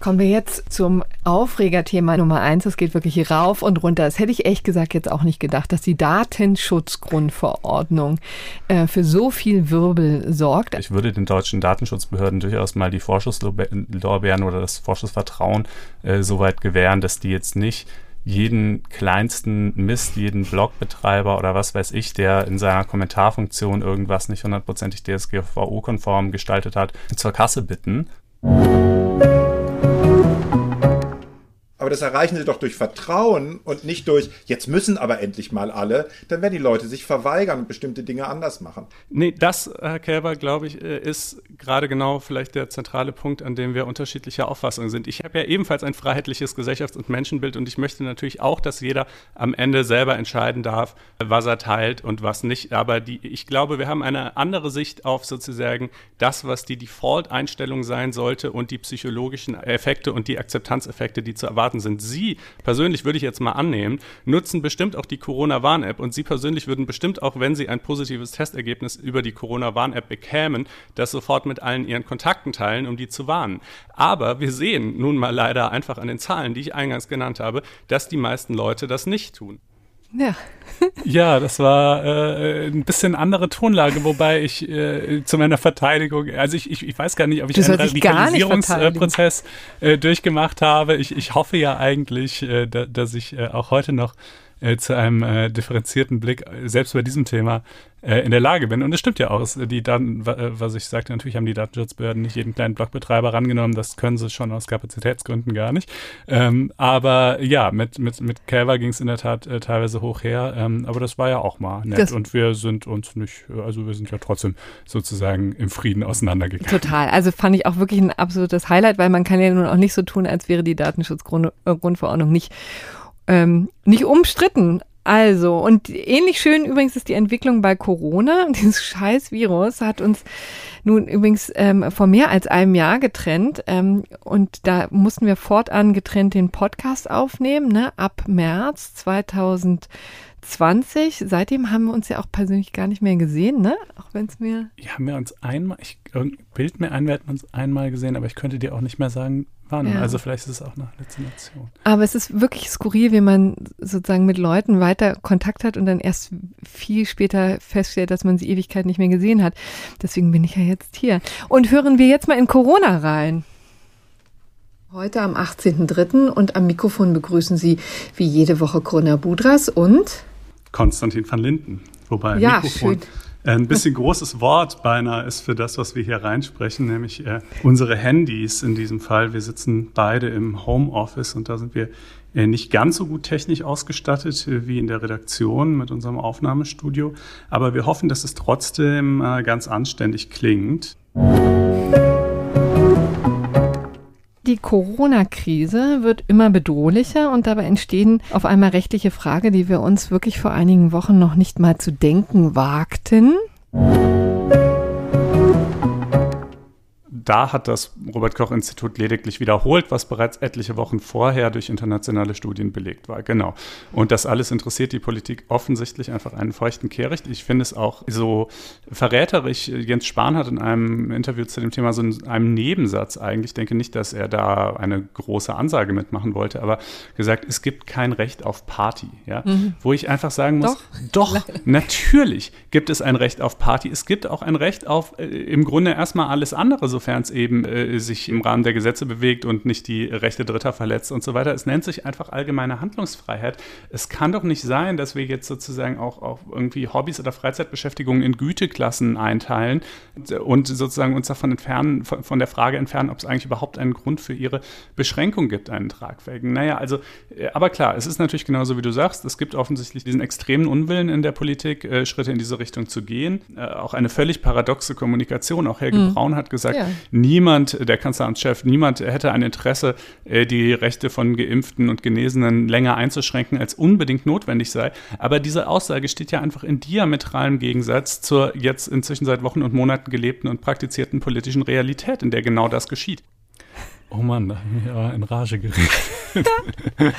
Kommen wir jetzt zum Aufregerthema Nummer eins. Es geht wirklich rauf und runter. Das hätte ich echt gesagt jetzt auch nicht gedacht, dass die Datenschutzgrundverordnung äh, für so viel Wirbel sorgt. Ich würde den deutschen Datenschutzbehörden durchaus mal die Vorschusslorbeeren oder das Vorschussvertrauen äh, so weit gewähren, dass die jetzt nicht jeden kleinsten Mist, jeden Blogbetreiber oder was weiß ich, der in seiner Kommentarfunktion irgendwas nicht hundertprozentig DSGVO-konform gestaltet hat, zur Kasse bitten. Música Aber das erreichen sie doch durch Vertrauen und nicht durch, jetzt müssen aber endlich mal alle. Dann werden die Leute sich verweigern und bestimmte Dinge anders machen. Nee, das, Herr Kälber, glaube ich, äh, ist gerade genau vielleicht der zentrale Punkt, an dem wir unterschiedlicher Auffassung sind. Ich habe ja ebenfalls ein freiheitliches Gesellschafts- und Menschenbild und ich möchte natürlich auch, dass jeder am Ende selber entscheiden darf, was er teilt und was nicht. Aber die, ich glaube, wir haben eine andere Sicht auf sozusagen das, was die Default-Einstellung sein sollte und die psychologischen Effekte und die Akzeptanzeffekte, die zu erwarten Daten sind. Sie persönlich würde ich jetzt mal annehmen, nutzen bestimmt auch die Corona-Warn-App und Sie persönlich würden bestimmt auch, wenn Sie ein positives Testergebnis über die Corona-Warn-App bekämen, das sofort mit allen Ihren Kontakten teilen, um die zu warnen. Aber wir sehen nun mal leider einfach an den Zahlen, die ich eingangs genannt habe, dass die meisten Leute das nicht tun. Ja. ja, das war äh, ein bisschen andere Tonlage, wobei ich äh, zu meiner Verteidigung, also ich, ich, ich weiß gar nicht, ob ich du einen Radikalisierungsprozess äh, durchgemacht habe. Ich, ich hoffe ja eigentlich, äh, da, dass ich äh, auch heute noch äh, zu einem äh, differenzierten Blick, äh, selbst bei diesem Thema, äh, in der Lage bin. Und es stimmt ja auch, die Daten, äh, was ich sagte, natürlich haben die Datenschutzbehörden nicht jeden kleinen Blogbetreiber rangenommen, das können sie schon aus Kapazitätsgründen gar nicht. Ähm, aber ja, mit, mit, mit Calver ging es in der Tat äh, teilweise hoch her, ähm, aber das war ja auch mal nett. Das und wir sind uns nicht, also wir sind ja trotzdem sozusagen im Frieden auseinandergegangen. Total. Also fand ich auch wirklich ein absolutes Highlight, weil man kann ja nun auch nicht so tun, als wäre die Datenschutzgrundverordnung nicht ähm, nicht umstritten. Also, und ähnlich schön übrigens ist die Entwicklung bei Corona. Dieses scheiß Virus hat uns nun übrigens ähm, vor mehr als einem Jahr getrennt. Ähm, und da mussten wir fortan getrennt den Podcast aufnehmen, ne, ab März 2020. Seitdem haben wir uns ja auch persönlich gar nicht mehr gesehen, ne? Auch wenn es mir. Ja, haben wir uns einmal, ich bild mir ein, wir hätten uns einmal gesehen, aber ich könnte dir auch nicht mehr sagen, wann. Ja. Also vielleicht ist es auch eine Halluzination. Aber es ist wirklich skurril, wie man sozusagen mit Leuten weiter Kontakt hat und dann erst viel später feststellt, dass man sie Ewigkeit nicht mehr gesehen hat. Deswegen bin ich ja jetzt hier. Und hören wir jetzt mal in Corona rein. Heute am 18.03. und am Mikrofon begrüßen Sie wie jede Woche Corona Budras und Konstantin van Linden. Wobei ja, Mikrofon schön ein bisschen großes Wort beinahe ist für das, was wir hier reinsprechen, nämlich äh, unsere Handys in diesem Fall. Wir sitzen beide im Homeoffice und da sind wir äh, nicht ganz so gut technisch ausgestattet äh, wie in der Redaktion mit unserem Aufnahmestudio, aber wir hoffen, dass es trotzdem äh, ganz anständig klingt. Die Corona-Krise wird immer bedrohlicher und dabei entstehen auf einmal rechtliche Fragen, die wir uns wirklich vor einigen Wochen noch nicht mal zu denken wagten. Da hat das Robert Koch Institut lediglich wiederholt, was bereits etliche Wochen vorher durch internationale Studien belegt war. Genau. Und das alles interessiert die Politik offensichtlich einfach einen feuchten Kehricht. Ich finde es auch so verräterisch. Jens Spahn hat in einem Interview zu dem Thema so in einem Nebensatz eigentlich, ich denke nicht, dass er da eine große Ansage mitmachen wollte, aber gesagt, es gibt kein Recht auf Party. Ja? Mhm. Wo ich einfach sagen muss, doch, doch natürlich gibt es ein Recht auf Party. Es gibt auch ein Recht auf äh, im Grunde erstmal alles andere, sofern es eben äh, sich im Rahmen der Gesetze bewegt und nicht die Rechte Dritter verletzt und so weiter. Es nennt sich einfach allgemeine Handlungsfreiheit. Es kann doch nicht sein, dass wir jetzt sozusagen auch, auch irgendwie Hobbys oder Freizeitbeschäftigungen in Güteklassen einteilen und sozusagen uns davon entfernen, von, von der Frage entfernen, ob es eigentlich überhaupt einen Grund für ihre Beschränkung gibt, einen tragfähigen. Naja, also, äh, aber klar, es ist natürlich genauso, wie du sagst, es gibt offensichtlich diesen extremen Unwillen in der Politik, äh, Schritte in diese Richtung zu gehen. Äh, auch eine völlig paradoxe Kommunikation. Auch Helge mhm. Braun hat gesagt, ja. Niemand, der Kanzleramtschef, niemand hätte ein Interesse, äh, die Rechte von Geimpften und Genesenen länger einzuschränken, als unbedingt notwendig sei. Aber diese Aussage steht ja einfach in diametralem Gegensatz zur jetzt inzwischen seit Wochen und Monaten gelebten und praktizierten politischen Realität, in der genau das geschieht. Oh Mann, da haben wir aber in Rage geredet.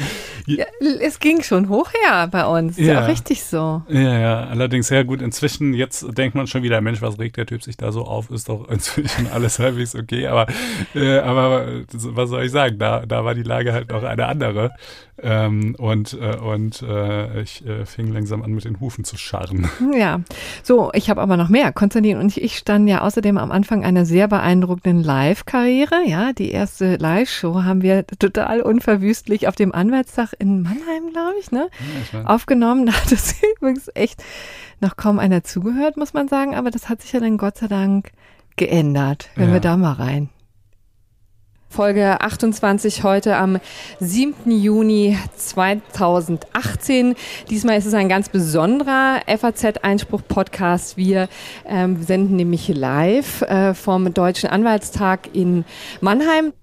ja, es ging schon hoch her bei uns. Ja. Ist ja auch richtig so. Ja, ja, allerdings sehr gut. Inzwischen, jetzt denkt man schon wieder, Mensch, was regt der Typ sich da so auf? Ist doch inzwischen alles halbwegs okay. Aber, äh, aber was soll ich sagen? Da, da war die Lage halt noch eine andere. Ähm, und äh, und äh, ich äh, fing langsam an, mit den Hufen zu scharren. Ja, so, ich habe aber noch mehr. Konstantin und ich standen ja außerdem am Anfang einer sehr beeindruckenden Live-Karriere. Ja, die erste Live-Show haben wir total unverwüstlich auf dem Anwaltstag in Mannheim, glaube ich, ne? Ja, ich aufgenommen. Da hat es übrigens echt noch kaum einer zugehört, muss man sagen. Aber das hat sich ja dann Gott sei Dank geändert. Wenn ja. wir da mal rein. Folge 28 heute am 7. Juni 2018. Diesmal ist es ein ganz besonderer FAZ-Einspruch-Podcast. Wir ähm, senden nämlich live äh, vom Deutschen Anwaltstag in Mannheim.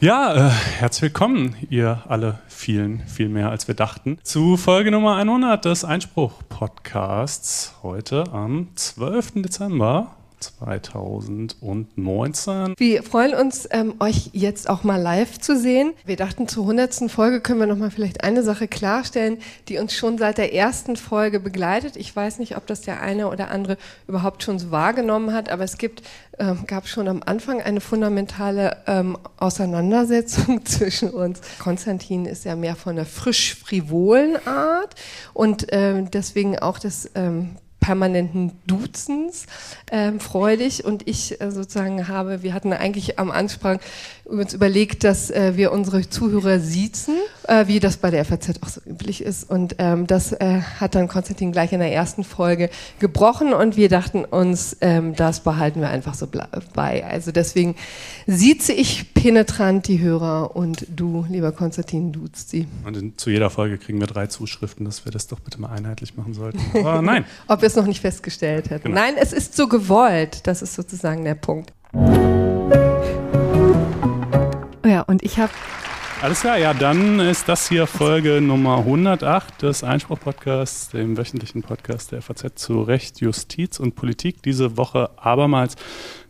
Ja, äh, herzlich willkommen, ihr alle vielen, viel mehr als wir dachten, zu Folge Nummer 100 des Einspruch-Podcasts. Heute am 12. Dezember 2019. Wir freuen uns, ähm, euch jetzt auch mal live zu sehen. Wir dachten, zur 100. Folge können wir noch mal vielleicht eine Sache klarstellen, die uns schon seit der ersten Folge begleitet. Ich weiß nicht, ob das der eine oder andere überhaupt schon so wahrgenommen hat, aber es gibt, ähm, gab schon am Anfang eine fundamentale ähm, Auseinandersetzung zwischen uns. Konstantin ist ja mehr von der frisch-frivolen Art und äh, deswegen auch das ähm, permanenten Duzens ähm, freudig und ich äh, sozusagen habe, wir hatten eigentlich am Anfang uns überlegt, dass äh, wir unsere Zuhörer siezen, äh, wie das bei der FAZ auch so üblich ist und ähm, das äh, hat dann Konstantin gleich in der ersten Folge gebrochen und wir dachten uns, ähm, das behalten wir einfach so bei. Also deswegen sieze ich penetrant die Hörer und du, lieber Konstantin, duzt sie. Und in, zu jeder Folge kriegen wir drei Zuschriften, dass wir das doch bitte mal einheitlich machen sollten. Aber nein. Ob wir es noch nicht festgestellt hätten. Genau. Nein, es ist so gewollt. Das ist sozusagen der Punkt. Ja, und ich habe alles klar, ja, dann ist das hier Folge Nummer 108 des Einspruch-Podcasts, dem wöchentlichen Podcast der FAZ zu Recht, Justiz und Politik. Diese Woche abermals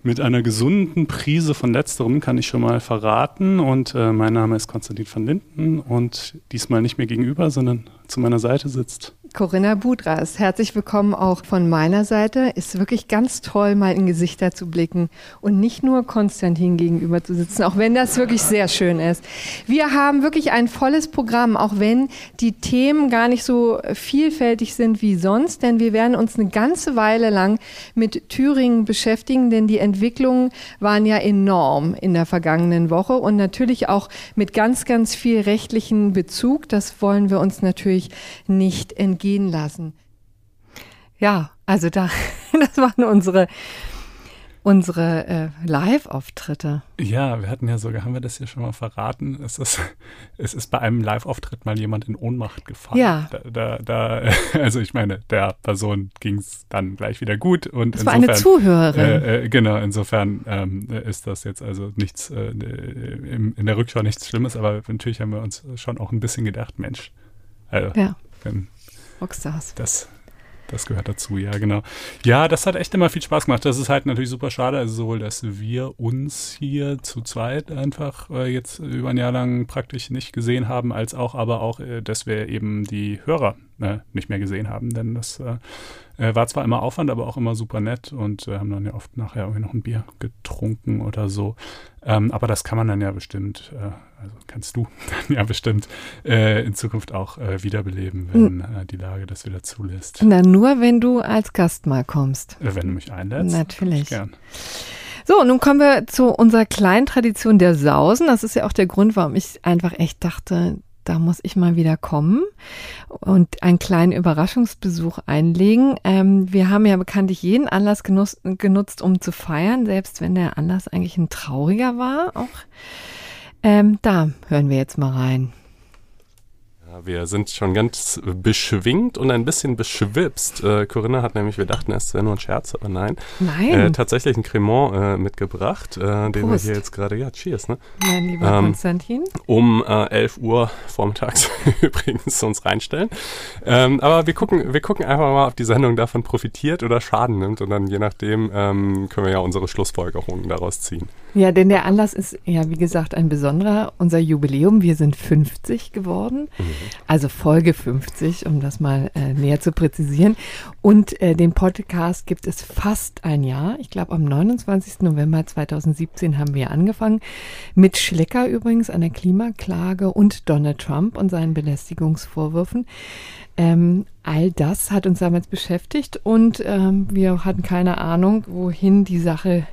mit einer gesunden Prise von letzterem, kann ich schon mal verraten. Und äh, mein Name ist Konstantin van Linden und diesmal nicht mehr gegenüber, sondern zu meiner Seite sitzt Corinna Budras, herzlich willkommen auch von meiner Seite. Ist wirklich ganz toll, mal in Gesichter zu blicken und nicht nur Konstantin gegenüber zu sitzen, auch wenn das wirklich sehr schön ist. Wir haben wirklich ein volles Programm, auch wenn die Themen gar nicht so vielfältig sind wie sonst, denn wir werden uns eine ganze Weile lang mit Thüringen beschäftigen, denn die Entwicklungen waren ja enorm in der vergangenen Woche und natürlich auch mit ganz, ganz viel rechtlichen Bezug. Das wollen wir uns natürlich nicht entgegen entgehen lassen. Ja, also da, das waren unsere, unsere äh, Live-Auftritte. Ja, wir hatten ja sogar, haben wir das hier schon mal verraten? Es ist, es ist bei einem Live-Auftritt mal jemand in Ohnmacht gefallen. Ja. Da, da, da also ich meine, der Person ging es dann gleich wieder gut und das insofern, war eine Zuhörerin. Äh, äh, genau, insofern ähm, ist das jetzt also nichts äh, in, in der Rückschau nichts Schlimmes, aber natürlich haben wir uns schon auch ein bisschen gedacht, Mensch, also, ja. wenn Rockstars. Das, das gehört dazu, ja, genau. Ja, das hat echt immer viel Spaß gemacht. Das ist halt natürlich super schade. Also sowohl, dass wir uns hier zu zweit einfach äh, jetzt über ein Jahr lang praktisch nicht gesehen haben, als auch aber auch, äh, dass wir eben die Hörer äh, nicht mehr gesehen haben. Denn das äh, war zwar immer Aufwand, aber auch immer super nett und äh, haben dann ja oft nachher irgendwie noch ein Bier getrunken oder so. Ähm, aber das kann man dann ja bestimmt, äh, also kannst du dann ja bestimmt äh, in Zukunft auch äh, wiederbeleben, wenn hm. die Lage das wieder zulässt. Na, nur wenn du als Gast mal kommst. wenn du mich einlädst. Natürlich. Gern. So, nun kommen wir zu unserer kleinen Tradition der Sausen. Das ist ja auch der Grund, warum ich einfach echt dachte, da muss ich mal wieder kommen und einen kleinen Überraschungsbesuch einlegen. Ähm, wir haben ja bekanntlich jeden Anlass genutzt, genutzt, um zu feiern, selbst wenn der Anlass eigentlich ein trauriger war. Auch ähm, da hören wir jetzt mal rein wir sind schon ganz beschwingt und ein bisschen beschwipst. Äh, Corinna hat nämlich, wir dachten erst, es wäre nur ein Scherz, aber nein. Nein. Äh, tatsächlich ein Cremant äh, mitgebracht, äh, den wir hier jetzt gerade, ja, cheers, ne? Mein lieber ähm, Konstantin. Um 11 äh, Uhr vormittags übrigens zu uns reinstellen. Ähm, aber wir gucken, wir gucken einfach mal, ob die Sendung davon profitiert oder Schaden nimmt und dann je nachdem ähm, können wir ja unsere Schlussfolgerungen daraus ziehen. Ja, denn der Anlass ist ja, wie gesagt, ein besonderer. Unser Jubiläum, wir sind 50 geworden. Mhm. Also Folge 50, um das mal äh, näher zu präzisieren. Und äh, den Podcast gibt es fast ein Jahr. Ich glaube, am 29. November 2017 haben wir angefangen. Mit Schlecker übrigens an der Klimaklage und Donald Trump und seinen Belästigungsvorwürfen. Ähm, all das hat uns damals beschäftigt und ähm, wir hatten keine Ahnung, wohin die Sache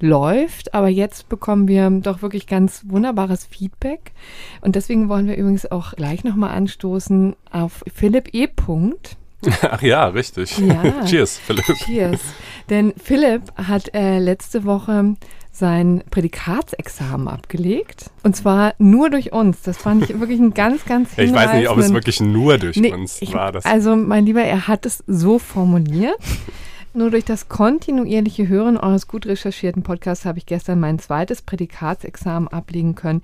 läuft. Aber jetzt bekommen wir doch wirklich ganz wunderbares Feedback. Und deswegen wollen wir übrigens auch gleich nochmal anstoßen auf Philipp E. Punkt. Ach ja, richtig. Ja. Cheers, Philipp. Cheers. Denn Philipp hat äh, letzte Woche sein Prädikatsexamen abgelegt. Und zwar nur durch uns. Das fand ich wirklich ein ganz, ganz Ich weiß nicht, ob es wirklich nur durch nee, uns ich, war. Das. Also, mein Lieber, er hat es so formuliert. Nur durch das kontinuierliche Hören eures gut recherchierten Podcasts habe ich gestern mein zweites Prädikatsexamen ablegen können.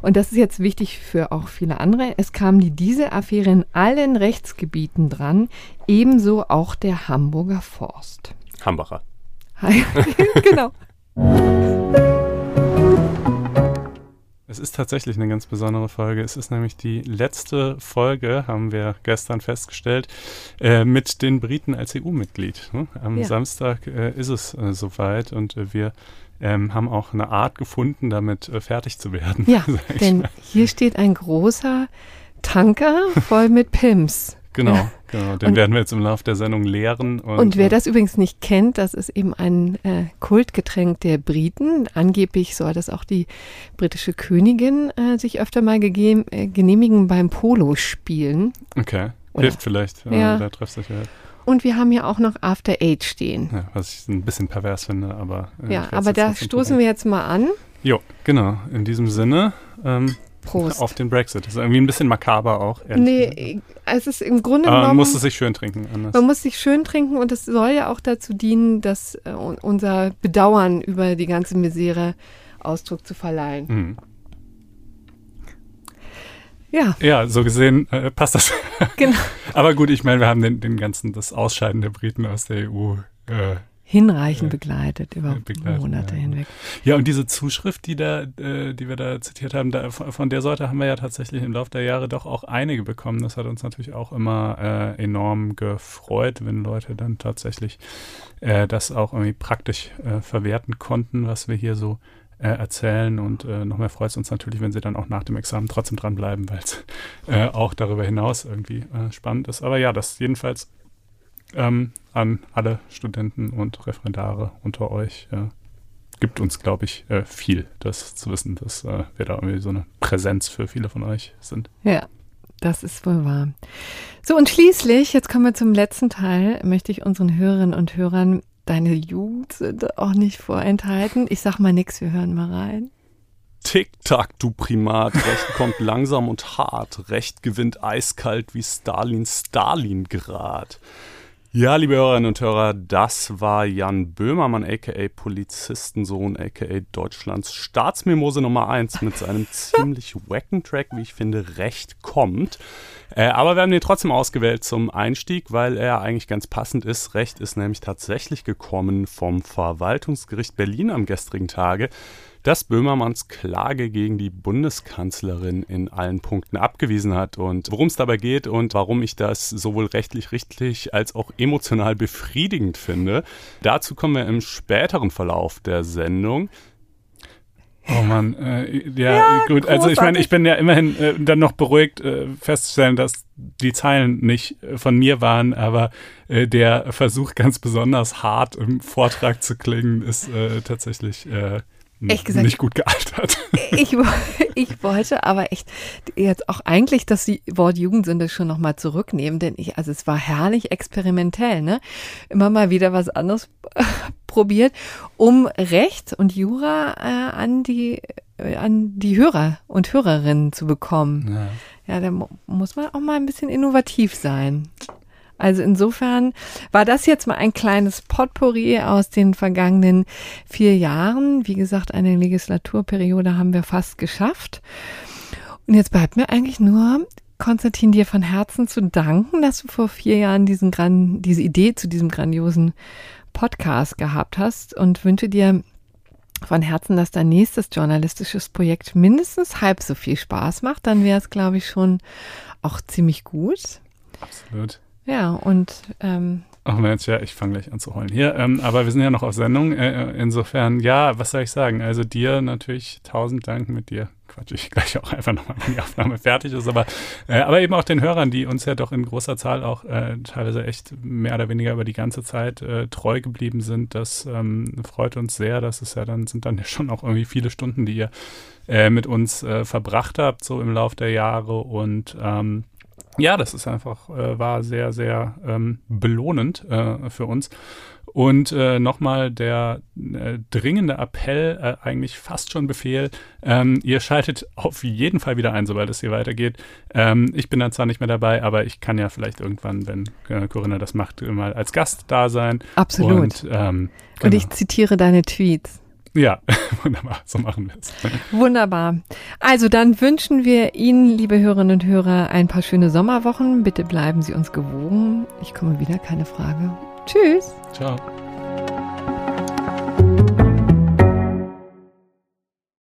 Und das ist jetzt wichtig für auch viele andere. Es kam die Dieselaffäre in allen Rechtsgebieten dran, ebenso auch der Hamburger Forst. Hambacher. genau. Es ist tatsächlich eine ganz besondere Folge. Es ist nämlich die letzte Folge, haben wir gestern festgestellt, äh, mit den Briten als EU-Mitglied. Ne? Am ja. Samstag äh, ist es äh, soweit und äh, wir ähm, haben auch eine Art gefunden, damit äh, fertig zu werden. Ja, denn hier steht ein großer Tanker voll mit Pims. Genau, genau. Den und, werden wir jetzt im Laufe der Sendung leeren. Und, und wer äh, das übrigens nicht kennt, das ist eben ein äh, Kultgetränk der Briten. Angeblich soll das auch die britische Königin äh, sich öfter mal äh, genehmigen beim Polospielen. Okay, Oder? hilft vielleicht ja. der Treffsicherheit. Und wir haben hier auch noch After Eight stehen. Ja, was ich ein bisschen pervers finde, aber. Äh, ja, aber da stoßen wir jetzt mal an. Jo, genau. In diesem Sinne. Ähm, Prost. Auf den Brexit. Das ist irgendwie ein bisschen makaber auch. Nee, es ist im Grunde genommen. Man muss es sich schön trinken. Anders. Man muss sich schön trinken und es soll ja auch dazu dienen, dass äh, unser Bedauern über die ganze Misere Ausdruck zu verleihen. Mhm. Ja. Ja, so gesehen äh, passt das. Genau. Aber gut, ich meine, wir haben den, den ganzen, das Ausscheiden der Briten aus der EU äh, hinreichend begleitet über begleitet, Monate ja. hinweg. Ja, und diese Zuschrift, die da, äh, die wir da zitiert haben, da, von der Sorte haben wir ja tatsächlich im Laufe der Jahre doch auch einige bekommen. Das hat uns natürlich auch immer äh, enorm gefreut, wenn Leute dann tatsächlich äh, das auch irgendwie praktisch äh, verwerten konnten, was wir hier so äh, erzählen. Und äh, noch mehr freut es uns natürlich, wenn sie dann auch nach dem Examen trotzdem dranbleiben, weil es äh, auch darüber hinaus irgendwie äh, spannend ist. Aber ja, das jedenfalls ähm, an alle Studenten und Referendare unter euch. Äh, gibt uns, glaube ich, äh, viel, das zu wissen, dass äh, wir da irgendwie so eine Präsenz für viele von euch sind. Ja, das ist wohl wahr. So, und schließlich, jetzt kommen wir zum letzten Teil, möchte ich unseren Hörerinnen und Hörern deine Jugend auch nicht vorenthalten. Ich sag mal nichts, wir hören mal rein. Tick-Tack, du Primat. Recht kommt langsam und hart. Recht gewinnt eiskalt wie Stalin Stalingrad. Ja, liebe Hörerinnen und Hörer, das war Jan Böhmermann, aka Polizistensohn, aka Deutschlands Staatsmimose Nummer 1 mit seinem ziemlich wacken Track, wie ich finde, recht kommt. Äh, aber wir haben den trotzdem ausgewählt zum Einstieg, weil er eigentlich ganz passend ist. Recht ist nämlich tatsächlich gekommen vom Verwaltungsgericht Berlin am gestrigen Tage. Dass Böhmermanns Klage gegen die Bundeskanzlerin in allen Punkten abgewiesen hat und worum es dabei geht und warum ich das sowohl rechtlich richtig als auch emotional befriedigend finde. Dazu kommen wir im späteren Verlauf der Sendung. Oh Mann, äh, ja, ja, gut. Also ich meine, ich bin ja immerhin äh, dann noch beruhigt äh, festzustellen, dass die Zeilen nicht äh, von mir waren, aber äh, der Versuch ganz besonders hart im Vortrag zu klingen, ist äh, tatsächlich äh, echt gesagt, nicht gut gealtert. Ich, ich wollte aber echt jetzt auch eigentlich das Wort Jugendsünde schon nochmal zurücknehmen, denn ich, also es war herrlich experimentell, ne? Immer mal wieder was anderes probiert, um Recht und Jura äh, an die äh, an die Hörer und Hörerinnen zu bekommen. Ja, ja da muss man auch mal ein bisschen innovativ sein. Also insofern war das jetzt mal ein kleines Potpourri aus den vergangenen vier Jahren. Wie gesagt, eine Legislaturperiode haben wir fast geschafft. Und jetzt bleibt mir eigentlich nur, Konstantin, dir von Herzen zu danken, dass du vor vier Jahren diesen Gran diese Idee zu diesem grandiosen Podcast gehabt hast und wünsche dir von Herzen, dass dein nächstes journalistisches Projekt mindestens halb so viel Spaß macht. Dann wäre es, glaube ich, schon auch ziemlich gut. Absolut. Ja, und ähm, Ach Mensch, ja, ich fange gleich an zu heulen hier. Ähm, aber wir sind ja noch auf Sendung. Äh, insofern, ja, was soll ich sagen? Also dir natürlich tausend Dank mit dir. Quatsch ich gleich auch einfach nochmal, wenn die Aufnahme fertig ist. Aber, äh, aber eben auch den Hörern, die uns ja doch in großer Zahl auch äh, teilweise echt mehr oder weniger über die ganze Zeit äh, treu geblieben sind. Das ähm, freut uns sehr. Das ist ja dann, sind dann ja schon auch irgendwie viele Stunden, die ihr äh, mit uns äh, verbracht habt, so im Lauf der Jahre. Und ähm, ja, das ist einfach, äh, war sehr, sehr ähm, belohnend äh, für uns. Und äh, nochmal der äh, dringende Appell, äh, eigentlich fast schon Befehl, ähm, ihr schaltet auf jeden Fall wieder ein, sobald es hier weitergeht. Ähm, ich bin dann zwar nicht mehr dabei, aber ich kann ja vielleicht irgendwann, wenn äh, Corinna das macht, mal als Gast da sein. Absolut. Und, ähm, genau. Und ich zitiere deine Tweets. Ja, wunderbar, so machen wir es. Wunderbar. Also dann wünschen wir Ihnen, liebe Hörerinnen und Hörer, ein paar schöne Sommerwochen. Bitte bleiben Sie uns gewogen. Ich komme wieder, keine Frage. Tschüss. Ciao.